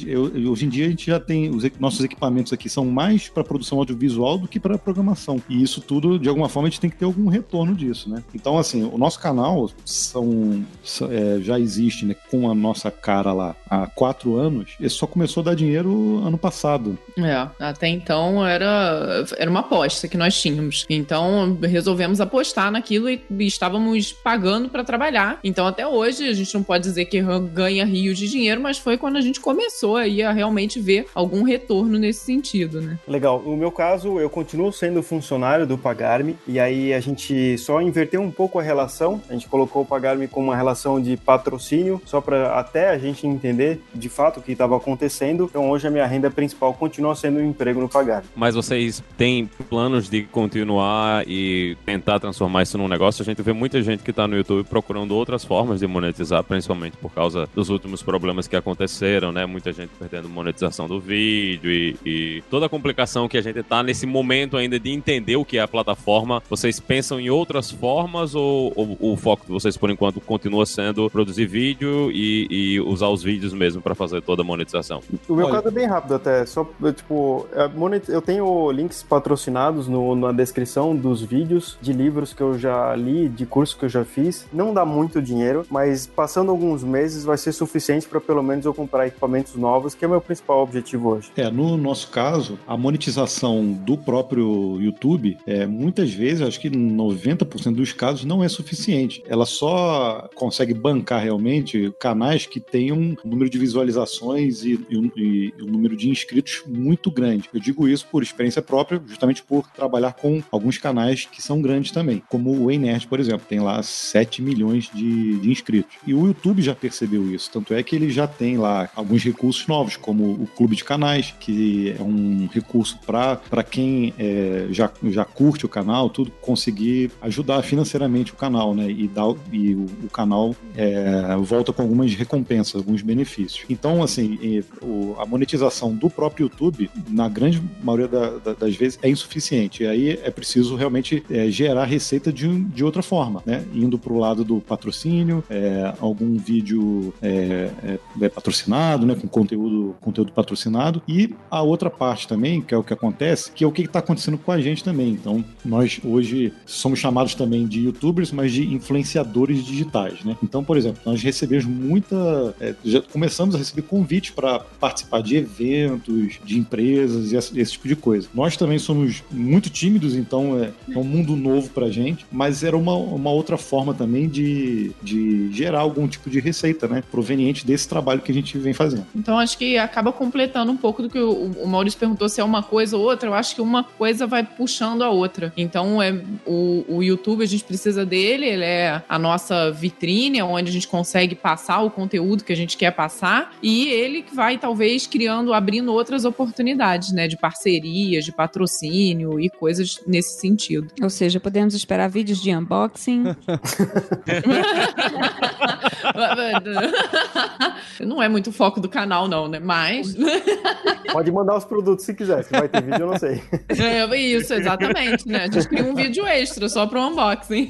hoje em dia, a gente já tem, os nossos equipamentos aqui são mais para produção audiovisual do que para programação. E isso tudo, de alguma forma, a gente tem que ter algum retorno disso, né? Então, assim, o nosso canal são, é, já existe, né, com a nossa cara lá há quatro anos, e só começou a dar dinheiro ano passado. É, até então era, era uma aposta que nós tínhamos. Então, resolvemos apostar naquilo e, e estávamos pagando para trabalhar. Então, até hoje, a gente não pode dizer que ganha rios de dinheiro, mas foi quando a gente começou aí a realmente ver algum retorno nesse sentido, né? Legal. No meu caso, eu continuo sendo funcionário do Pagarme e aí a gente só inverteu um pouco a relação. A gente colocou o Pagarme como uma relação de patrocínio, só para até a gente entender de fato o que estava acontecendo. Então hoje a minha renda principal continua sendo o um emprego no Pagarme. Mas vocês têm planos de continuar e tentar transformar isso num negócio? A gente vê muita gente que está no YouTube procurando outras formas de monetizar, principalmente por causa dos últimos problemas que aconteceram, né? Muita gente perdendo monetização do vídeo e, e toda a complicação que a gente está nesse momento ainda de entender o que é a plataforma. Vocês pensam em outras formas ou, ou o foco de vocês, por enquanto, continua sendo produzir vídeo e, e usar os vídeos mesmo para fazer toda a monetização? O meu Olha. caso é bem rápido até. Só, tipo, eu tenho links patrocinados no, na descrição dos vídeos de livros que eu já li, de cursos que eu já fiz. Não dá muito dinheiro, mas passando alguns meses vai ser suficiente para pelo menos eu comprar equipamentos novos, que é o meu principal objetivo hoje. É, no nosso caso, a monetização do próprio YouTube, é, muitas vezes, acho que 90% dos casos não é suficiente. Ela só consegue bancar realmente canais que tenham um número de visualizações e, e, e um número de inscritos muito grande. Eu digo isso por experiência própria, justamente por trabalhar com alguns canais que são grandes também, como o Nerd, por exemplo, tem lá 7 milhões de, de inscritos. E o YouTube já percebeu isso, tanto é que ele já tem lá alguns recursos novos, como o Clube de Canais, que é um recurso para quem é, já, já curte o canal, tudo, conseguir ajudar financeiramente o canal, né? E, dar, e o, o canal é, volta com algumas recompensas, alguns benefícios. Então, assim, o, a monetização do próprio YouTube, na grande maioria da, da, das vezes, é insuficiente. E aí é preciso realmente é, gerar receita de, de outra forma, né? Indo para o lado do patrocínio, é, algum vídeo é, é, é, patrocinado, né? Com conteúdo, conteúdo patrocinado. E a outra parte também, que é o que acontece, que é o que está acontecendo com a gente também. Então, nós hoje somos chamados também de youtubers, mas de influenciadores digitais, né? Então, por exemplo, nós recebemos muita. É, já começamos a receber convites para participar de eventos, de empresas e esse, esse, tipo de coisa. Nós também somos muito tímidos, então é, é um mundo novo para gente, mas era uma, uma outra forma também de, de gerar algum tipo de receita, né? Proveniente desse trabalho que a gente vem fazendo. Então, acho que acaba completando um pouco do que o, o Maurício perguntou se é uma coisa ou outra. Eu acho que uma coisa vai puxando a outra. Então, é o, o YouTube, a gente precisa dele, ele é a nossa vitrine, onde a gente consegue passar o conteúdo que a gente quer passar, e ele que vai, talvez, criando, abrindo outras oportunidades, né? De parcerias, de patrocínio e coisas nesse sentido. Ou seja, podemos esperar vídeos de unboxing. não é muito foco do canal, não, né? Mas. Pode mandar os produtos se quiser. Se vai ter vídeo, eu não sei. É, isso, exatamente, né? A gente cria um vídeo extra só para o unboxing.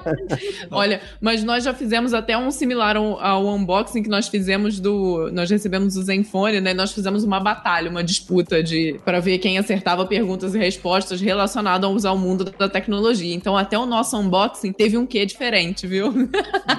Olha, mas nós já fizemos até um similar ao, ao, unboxing que nós fizemos do. Nós recebemos o Zenfone, né? Nós fizemos uma batalha, uma disputa de para ver quem acertava perguntas e respostas relacionadas ao mundo da tecnologia. Então, até o nosso unboxing teve um quê diferente, viu?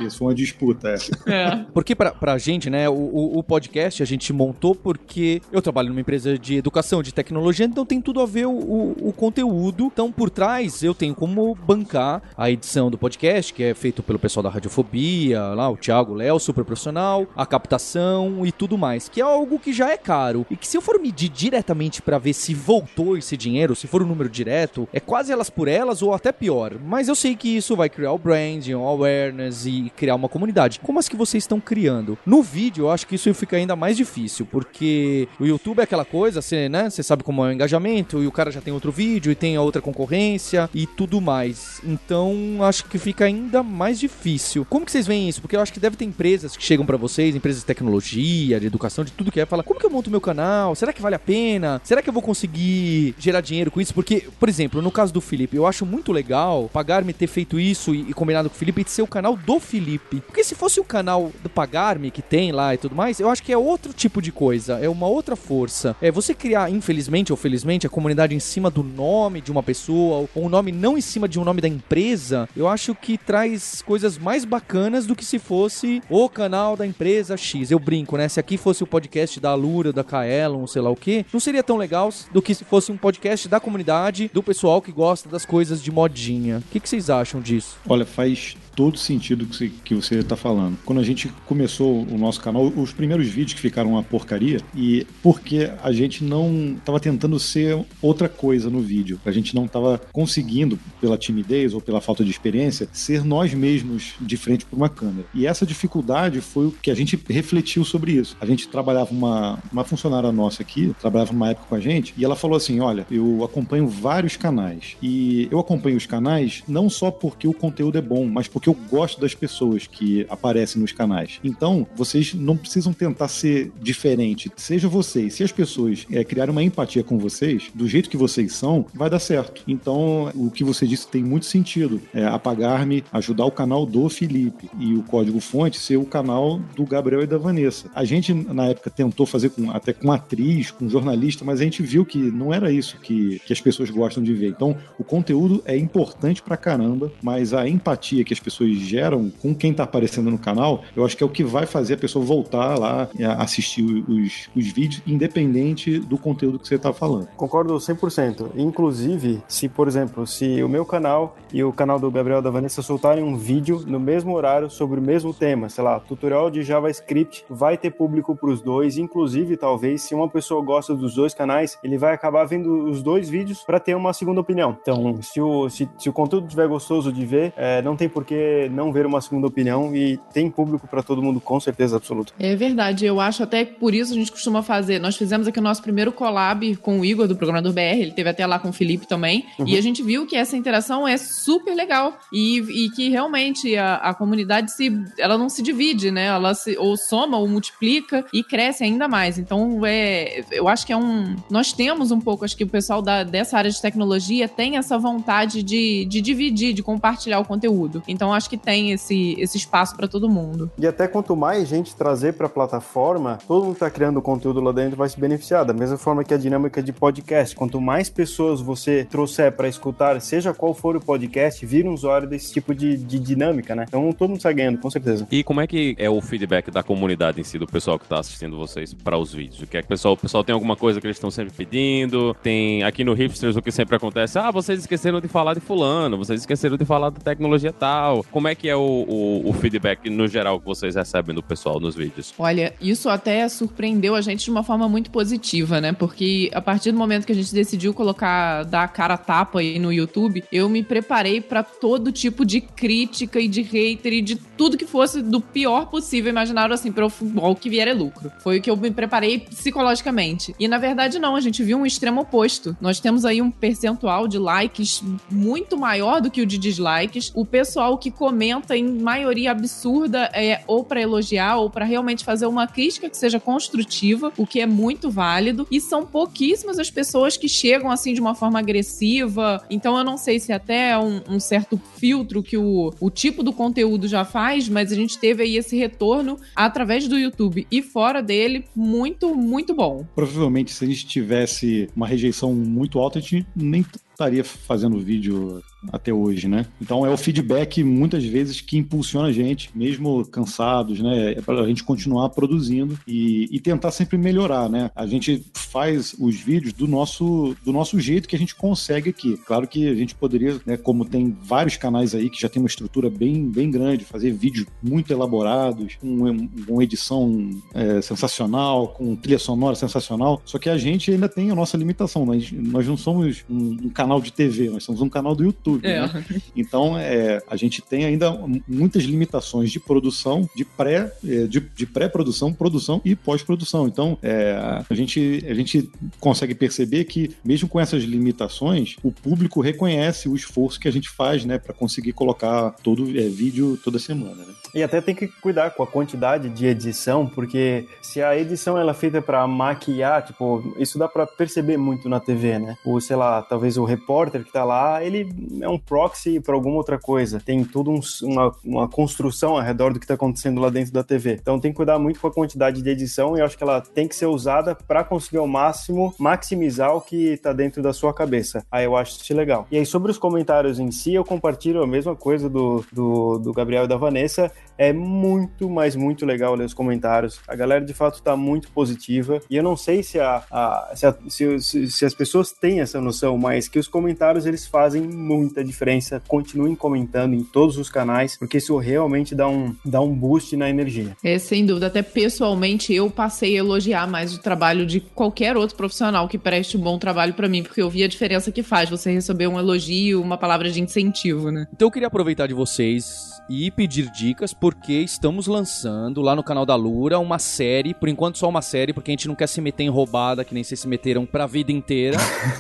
Isso, foi uma disputa, é. é. Porque pra, pra gente, né, o, o podcast a gente montou porque eu trabalho numa empresa de educação, de tecnologia, então tem tudo a ver o, o, o conteúdo. Então, por trás, eu tenho como bancar a edição do podcast, que é feito pelo pessoal da Radiofobia, lá, o Thiago, o Léo, super profissional, a captação e tudo mais, que é algo que já é caro. E que se eu for medir diretamente para ver se voltou esse dinheiro, se for o um número direto, é quase elas por elas ou até pior. Mas eu sei que isso vai criar o branding, o awareness e criar uma comunidade. Como as que vocês estão criando? No vídeo, eu acho que isso fica ainda mais difícil, porque o YouTube é aquela coisa, você, né? Você sabe como é o engajamento e o cara já tem outro vídeo e tem a outra concorrência e tudo mais. Então, acho que fica ainda mais difícil. Como que vocês veem isso? Porque eu acho que deve ter empresas que chegam para vocês, empresas de tecnologia, de educação, de tudo que é, fala: "Como que eu monto meu canal? Será que vale a pena? Será que eu vou conseguir gerar dinheiro com isso?" Porque, por exemplo, no caso do Felipe, eu acho muito legal pagar-me ter feito isso e, e combinado com o Felipe de ser o canal do Felipe. Porque se fosse o canal do Pagar-me que tem lá e tudo mais, eu acho que é outro tipo de coisa, é uma outra força. É você criar, infelizmente ou felizmente, a comunidade em cima do nome de uma pessoa ou um nome não em cima de um nome da empresa, eu acho que traz coisas mais bacanas do que se fosse o canal da empresa X. Eu brinco, né? Se aqui fosse o podcast da Alura, da Kaelon, sei lá o que, não seria tão legal do que se fosse um podcast da comunidade, do pessoal que gosta das coisas de modinha. O que, que vocês acham disso? Olha, faz todo sentido que você, está falando. Quando a gente começou o nosso canal, os primeiros vídeos que ficaram uma porcaria, e porque a gente não estava tentando ser outra coisa no vídeo. A gente não estava conseguindo, pela timidez ou pela falta de experiência, ser nós mesmos de frente para uma câmera. E essa dificuldade foi o que a gente refletiu sobre isso. A gente trabalhava uma, uma funcionária nossa aqui, trabalhava uma época com a gente, e ela falou assim: Olha, eu acompanho vários canais. E eu acompanho os canais não só porque o conteúdo é bom, mas porque eu gosto das pessoas que aparecem nos canais. Então, vocês não precisam tentar ser diferente. Seja vocês. Se as pessoas é, criarem uma empatia com vocês, do jeito que vocês são, vai dar certo. Então, o que você disse tem muito sentido. É, apagar-me, ajudar o canal do Felipe e o código fonte ser o canal do Gabriel e da Vanessa. A gente, na época, tentou fazer com, até com atriz, com jornalista, mas a gente viu que não era isso que, que as pessoas gostam de ver. Então, o conteúdo é importante pra caramba, mas a empatia que as pessoas geram com quem tá aparecendo no canal, eu acho que é o que vai fazer a pessoa voltar lá assistir os, os vídeos, independente do conteúdo que você tá falando. Concordo 100%. Inclusive, se, por exemplo, se o meu canal e o canal do Gabriel da Vanessa soltarem um vídeo no mesmo horário sobre o mesmo tema, sei lá, tutorial de JavaScript, vai ter público para os dois. Inclusive, talvez, se uma pessoa gosta dos dois canais, ele vai acabar vendo os dois vídeos para ter uma segunda opinião. Então, se o, se, se o conteúdo estiver gostoso de ver, é, não tem por que não ver uma segunda opinião e tem público para todo mundo, com certeza absoluta. É verdade, eu acho até que por isso a gente costuma fazer. Nós fizemos aqui o nosso primeiro collab com o Igor do Programador BR, ele teve até lá com o Felipe também, uhum. e a gente viu que essa interação é super legal e, e que realmente a, a, comunidade se, ela não se divide, né? Ela se, ou soma ou multiplica e cresce ainda mais. Então, é, eu acho que é um. Nós temos um pouco, acho que o pessoal da, dessa área de tecnologia tem essa vontade de, de dividir, de compartilhar o conteúdo. Então, acho que tem esse, esse espaço para todo mundo. E até quanto mais gente trazer para a plataforma, todo mundo que está criando conteúdo lá dentro vai se beneficiar. Da mesma forma que a dinâmica de podcast. Quanto mais pessoas você trouxer para escutar, seja qual for o podcast, vira um usuário desse tipo de, de dinâmica, né? Então todo mundo sai ganhando, com certeza. E como é que é o feedback da comunidade em si, do pessoal que está assistindo vocês para os vídeos? O que é que o pessoal, o pessoal tem alguma coisa que eles estão sempre pedindo? Tem aqui no Hipsters o que sempre acontece: ah, vocês esqueceram de falar de Fulano, vocês esqueceram de falar da tecnologia tal. Como é que é o, o, o feedback no geral que vocês recebem do pessoal nos vídeos? Olha, isso até surpreendeu a gente de uma forma muito positiva, né? Porque a partir do momento que a gente decidiu colocar, dar a cara tapa aí no YouTube, eu me preparei para todo tipo de crítica e de hater e de tudo que fosse do pior possível. Imaginaram assim, para o futebol que vier é lucro. Foi o que eu me preparei psicologicamente. E na verdade, não, a gente viu um extremo oposto. Nós temos aí um percentual de likes muito maior do que o de dislikes. O pessoal que comenta em maioria absurda é ou para elogiar ou para realmente fazer uma crítica que seja construtiva, o que é muito válido. E são pouquíssimas as pessoas que chegam assim de uma forma agressiva. Então eu não sei se até é um, um certo filtro que o, o tipo do conteúdo já faz, mas a gente teve aí esse retorno através do YouTube e fora dele, muito, muito bom. Provavelmente, se a gente tivesse uma rejeição muito alta, a gente nem estaria fazendo vídeo até hoje, né? Então é o feedback muitas vezes que impulsiona a gente, mesmo cansados, né? É para a gente continuar produzindo e, e, tentar sempre melhorar, né? A gente faz os vídeos do nosso do nosso jeito que a gente consegue aqui. Claro que a gente poderia, né? Como tem vários canais aí que já tem uma estrutura bem bem grande, fazer vídeos muito elaborados, com uma edição é, sensacional, com trilha sonora sensacional. Só que a gente ainda tem a nossa limitação. Nós, nós não somos um, um canal de TV, nós somos um canal do YouTube. É. Né? Então, é, a gente tem ainda muitas limitações de produção, de pré, é, de, de pré-produção, produção e pós-produção. Então, é, a, gente, a gente consegue perceber que, mesmo com essas limitações, o público reconhece o esforço que a gente faz, né, para conseguir colocar todo é, vídeo toda semana, né? E até tem que cuidar com a quantidade de edição, porque se a edição ela é feita para maquiar, tipo, isso dá para perceber muito na TV, né? Ou sei lá, talvez o repórter que tá lá, ele é um proxy para alguma outra coisa. Tem tudo um, uma, uma construção ao redor do que tá acontecendo lá dentro da TV. Então tem que cuidar muito com a quantidade de edição e eu acho que ela tem que ser usada para conseguir ao máximo maximizar o que tá dentro da sua cabeça. Aí eu acho isso legal. E aí sobre os comentários em si, eu compartilho a mesma coisa do, do, do Gabriel e da Vanessa é muito, mas muito legal ler os comentários. A galera de fato está muito positiva e eu não sei se, a, a, se, a se, se, as pessoas têm essa noção, mas que os comentários eles fazem muita diferença. Continuem comentando em todos os canais, porque isso realmente dá um, dá um boost na energia. É, sem dúvida. Até pessoalmente eu passei a elogiar mais o trabalho de qualquer outro profissional que preste um bom trabalho para mim, porque eu vi a diferença que faz você receber um elogio, uma palavra de incentivo, né? Então eu queria aproveitar de vocês e pedir dicas, porque estamos lançando lá no canal da Lura uma série, por enquanto só uma série, porque a gente não quer se meter em roubada, que nem vocês se meteram pra vida inteira.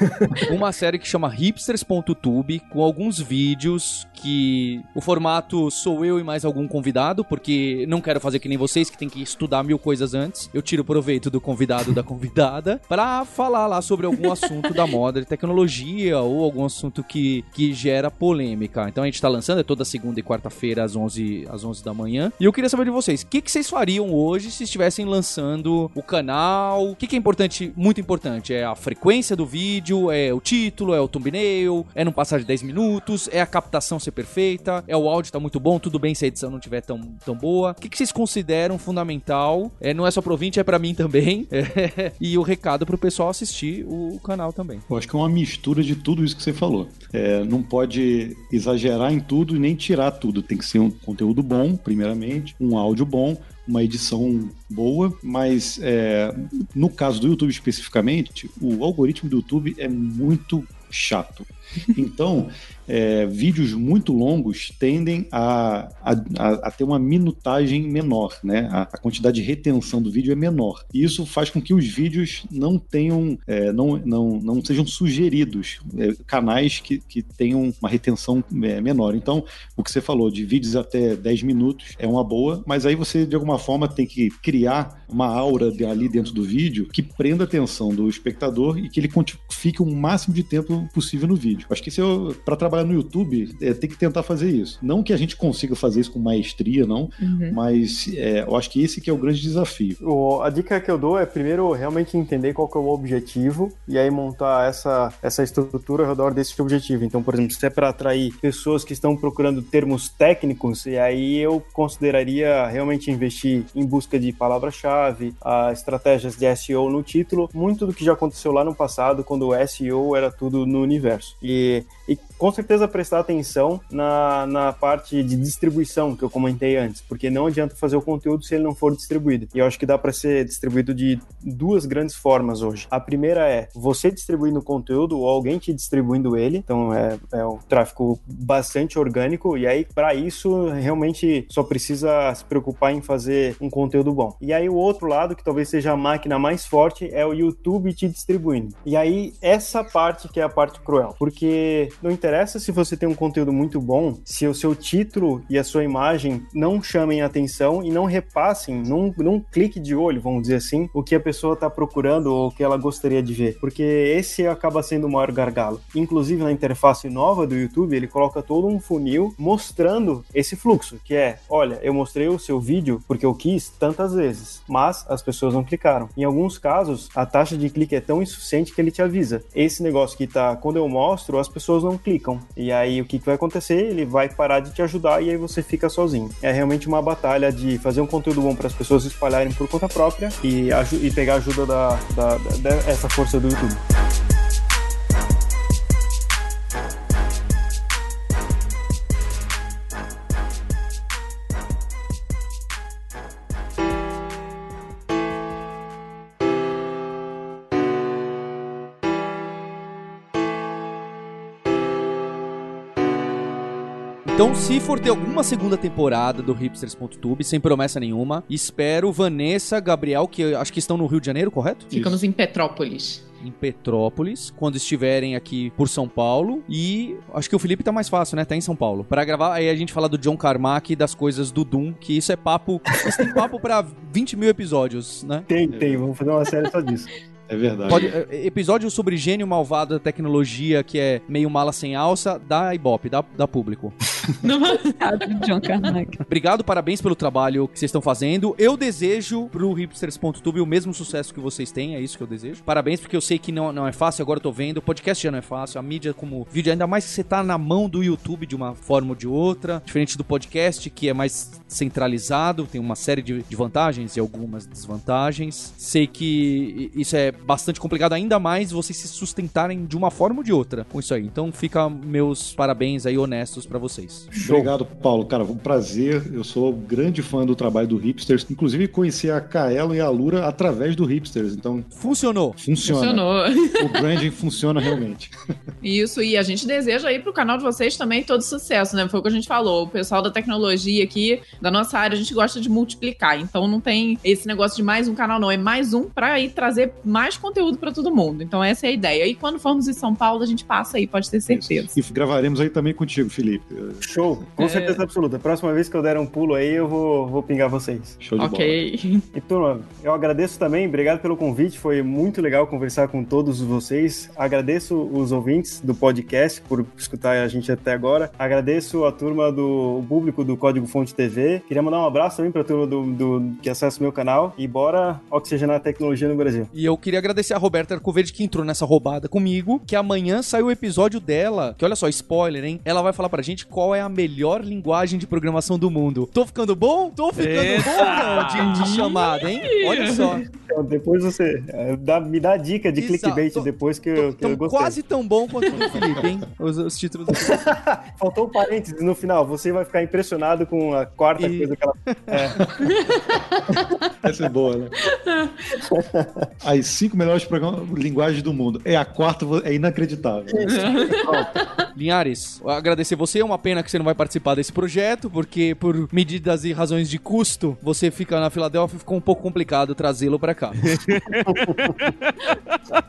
uma série que chama hipsters.tube, com alguns vídeos que o formato sou eu e mais algum convidado, porque não quero fazer que nem vocês, que tem que estudar mil coisas antes. Eu tiro proveito do convidado da convidada para falar lá sobre algum assunto da moda de tecnologia ou algum assunto que, que gera polêmica. Então a gente tá lançando, é toda segunda e quarta-feira quinta-feira, às 11, às 11 da manhã. E eu queria saber de vocês, o que, que vocês fariam hoje se estivessem lançando o canal? O que, que é importante, muito importante? É a frequência do vídeo, é o título, é o thumbnail, é não passar de 10 minutos, é a captação ser perfeita, é o áudio tá muito bom, tudo bem se a edição não tiver tão, tão boa. O que, que vocês consideram fundamental? É, não é só pro ouvinte, é para mim também. É, e o recado pro pessoal assistir o canal também. Eu acho que é uma mistura de tudo isso que você falou. É, não pode exagerar em tudo e nem tirar tudo. Tem que que ser um conteúdo bom, primeiramente, um áudio bom, uma edição boa, mas é, no caso do YouTube especificamente, o algoritmo do YouTube é muito chato. Então, é, vídeos muito longos tendem a, a, a, ter uma minutagem menor, né? A, a, quantidade de retenção do vídeo é menor. E isso faz com que os vídeos não tenham, é, não, não, não sejam sugeridos, é, canais que, que tenham uma retenção é, menor. Então, o que você falou de vídeos até 10 minutos é uma boa, mas aí você, de alguma forma, tem que criar uma aura ali dentro do vídeo que prenda a atenção do espectador e que ele fique o máximo de tempo possível no vídeo. Acho que se eu, para trabalhar no YouTube, é, tem que tentar fazer isso. Não que a gente consiga fazer isso com maestria, não, uhum. mas é, eu acho que esse que é o grande desafio. O, a dica que eu dou é primeiro realmente entender qual que é o objetivo e aí montar essa, essa estrutura ao redor desse objetivo. Então, por exemplo, se é para atrair pessoas que estão procurando termos técnicos, e aí eu consideraria realmente investir em busca de palavra-chave, estratégias de SEO no título, muito do que já aconteceu lá no passado, quando o SEO era tudo no universo. E, e com certeza prestar atenção na, na parte de distribuição que eu comentei antes, porque não adianta fazer o conteúdo se ele não for distribuído. E eu acho que dá para ser distribuído de duas grandes formas hoje. A primeira é você distribuindo o conteúdo ou alguém te distribuindo ele, então é, é um tráfego bastante orgânico, e aí para isso realmente só precisa se preocupar em fazer um conteúdo bom. E aí o outro lado, que talvez seja a máquina mais forte, é o YouTube te distribuindo. E aí essa parte que é a parte cruel, porque não interessa se você tem um conteúdo muito bom, se o seu título e a sua imagem não chamem atenção e não repassem num, num clique de olho, vamos dizer assim, o que a pessoa está procurando ou o que ela gostaria de ver. Porque esse acaba sendo o maior gargalo. Inclusive na interface nova do YouTube, ele coloca todo um funil mostrando esse fluxo, que é, olha, eu mostrei o seu vídeo porque eu quis tantas vezes, mas as pessoas não clicaram. Em alguns casos, a taxa de clique é tão insuficiente que ele te avisa. Esse negócio que tá, quando eu mostro, as pessoas não clicam. E aí o que, que vai acontecer? Ele vai parar de te ajudar e aí você fica sozinho. É realmente uma batalha de fazer um conteúdo bom para as pessoas espalharem por conta própria e, e pegar ajuda da, da, da, dessa força do YouTube. Então, se for ter alguma segunda temporada do hipsters.tube, sem promessa nenhuma, espero Vanessa, Gabriel, que acho que estão no Rio de Janeiro, correto? Ficamos Isso. em Petrópolis em Petrópolis, quando estiverem aqui por São Paulo. E acho que o Felipe tá mais fácil, né? Tá em São Paulo. Para gravar, aí a gente fala do John Carmack e das coisas do Doom, que isso é papo. Isso tem papo pra 20 mil episódios, né? Tem, tem. Vamos fazer uma série só disso. É verdade. Pode- é, episódio sobre gênio malvado da tecnologia, que é meio mala sem alça, dá Ibope, dá, dá público. John Carmack. Obrigado, parabéns pelo trabalho que vocês estão fazendo. Eu desejo pro hipsters.tube o mesmo sucesso que vocês têm, é isso que eu desejo. Parabéns, porque eu sei que não, não é fácil, agora eu tô vendo. O podcast já não é fácil, a mídia como vídeo, ainda mais que você tá na mão do YouTube de uma forma ou de outra, diferente do podcast, que é mais centralizado, tem uma série de, de vantagens e algumas desvantagens. Sei que isso é bastante complicado, ainda mais vocês se sustentarem de uma forma ou de outra com isso aí. Então fica meus parabéns aí honestos pra vocês. Obrigado, Paulo. Cara, foi um prazer. Eu sou grande fã do trabalho do Hipsters. Inclusive, conheci a Kaelo e a Lura através do Hipsters. Então, Funcionou. funciona. Funcionou. O branding funciona realmente. Isso, e a gente deseja aí pro canal de vocês também todo sucesso, né? Foi o que a gente falou. O pessoal da tecnologia aqui, da nossa área, a gente gosta de multiplicar. Então não tem esse negócio de mais um canal, não. É mais um pra aí trazer mais conteúdo pra todo mundo. Então essa é a ideia. E quando formos em São Paulo, a gente passa aí, pode ter certeza. E gravaremos aí também contigo, Felipe. Show, com É. certeza absoluta. Próxima vez que eu der um pulo aí, eu vou, vou pingar vocês. Show de bola. Ok. E turma, eu agradeço também, obrigado pelo convite, foi muito legal conversar com todos vocês. Agradeço os ouvintes do podcast por escutar a gente até agora. Agradeço a turma do público do Código Fonte TV. Queria mandar um abraço também pra turma do, do- que acessa o meu canal e bora oxigenar a tecnologia no Brasil. E eu queria agradecer a Roberta Arcoverde que entrou nessa roubada comigo, que amanhã sai o episódio dela, que olha só, spoiler, hein? Ela vai falar pra gente qual é a melhor linguagem de programação do mundo. Tô ficando bom? Tô ficando Eita! bom não, de, de chamada, hein? Olha só. Então, depois você eh, dá- me dá dica de Exato. clickbait Tô- depois que, eu, que eu Tão gostei. quase tão bom quanto o do Felipe, hein? Os, os títulos do Felipe. Faltou um parênteses no final, você vai ficar impressionado com a quarta E- coisa que ela... Essa é boa, né? As cinco melhores programas, linguagens do mundo. É a quarta, é inacreditável. Linhares, agradecer você. É uma pena que você não vai participar desse projeto, porque por medidas e razões de custo, você fica na Filadélfia e ficou um pouco complicado trazê-lo pra cá.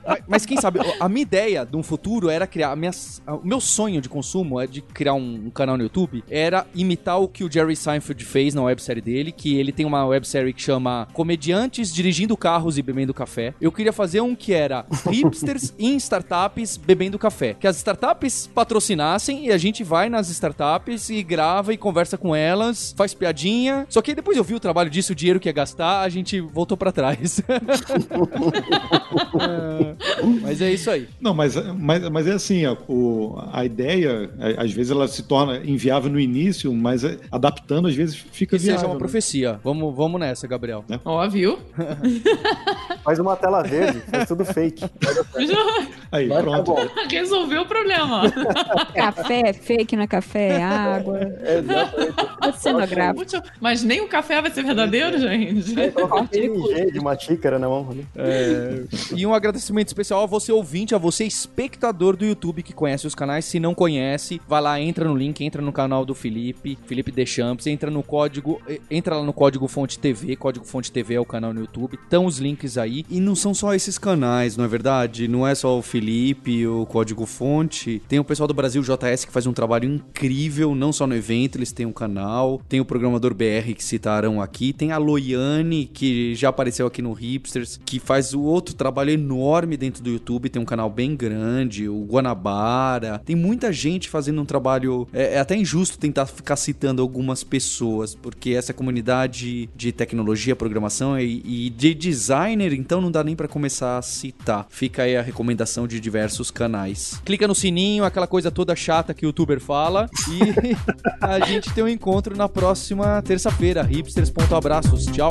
mas, mas quem sabe, a minha ideia de um futuro era criar. a minha- a- o meu sonho de consumo é de criar um, um canal no YouTube, era imitar o que o Jerry Seinfeld fez na websérie dele, que ele tem uma websérie que chama Comediantes Dirigindo Carros e Bebendo Café. Eu queria fazer um que era hipsters em startups bebendo café. Que as startups patrocinassem e a gente vai nas startups e grava e conversa com elas, faz piadinha. Só que depois eu vi o trabalho disso, o dinheiro que ia gastar, a gente voltou pra trás. É, mas é isso aí. Não, mas, mas, mas é assim, a, o- a ideia, é, às vezes ela se torna inviável no início, mas é- adaptando, às vezes fica Que seja viável. uma né? profecia. Vamos, vamos nessa, Gabriel. Ó, viu? Faz uma tela verde, faz tudo fake. Aí, Vai ficar pronto. bom. Resolveu o problema. Café é fake, não é café, é água. Exatamente. Cenográfico. Útil. Mas nem o café vai ser verdadeiro, gente. Coloca um PNG de uma xícara na mão. ali. E um agradecimento especial a você ouvinte, a você espectador do YouTube que conhece os canais. Se não conhece, vai lá, entra no link, entra no canal do Felipe, Felipe Deschamps, entra no código, eh, entra lá no código Fonte TV, código Fonte TV é o canal no YouTube. Estão os links aí. E não são só esses canais, não é verdade? Não é só o Felipe, o código Fonte. Tem o pessoal do Brasil JS que faz um trabalho incrível, não só no evento, eles têm um canal. Tem o programador BR que citaram aqui. Tem a Loiane, que já apareceu aqui no Hipsters, que faz o outro trabalho enorme dentro do YouTube. Tem um canal bem grande. O Guanabara. Tem muita gente fazendo um trabalho. É, é até injusto tentar ficar citando algumas pessoas, porque essa comunidade de tecnologia, programação e, e de designer, então não dá nem pra começar a citar. Fica aí a recomendação de diversos canais. Clica no sininho, aquela coisa toda chata que o youtuber fala. E a gente tem um encontro na próxima terça-feira. Hipsters.abraços. Tchau.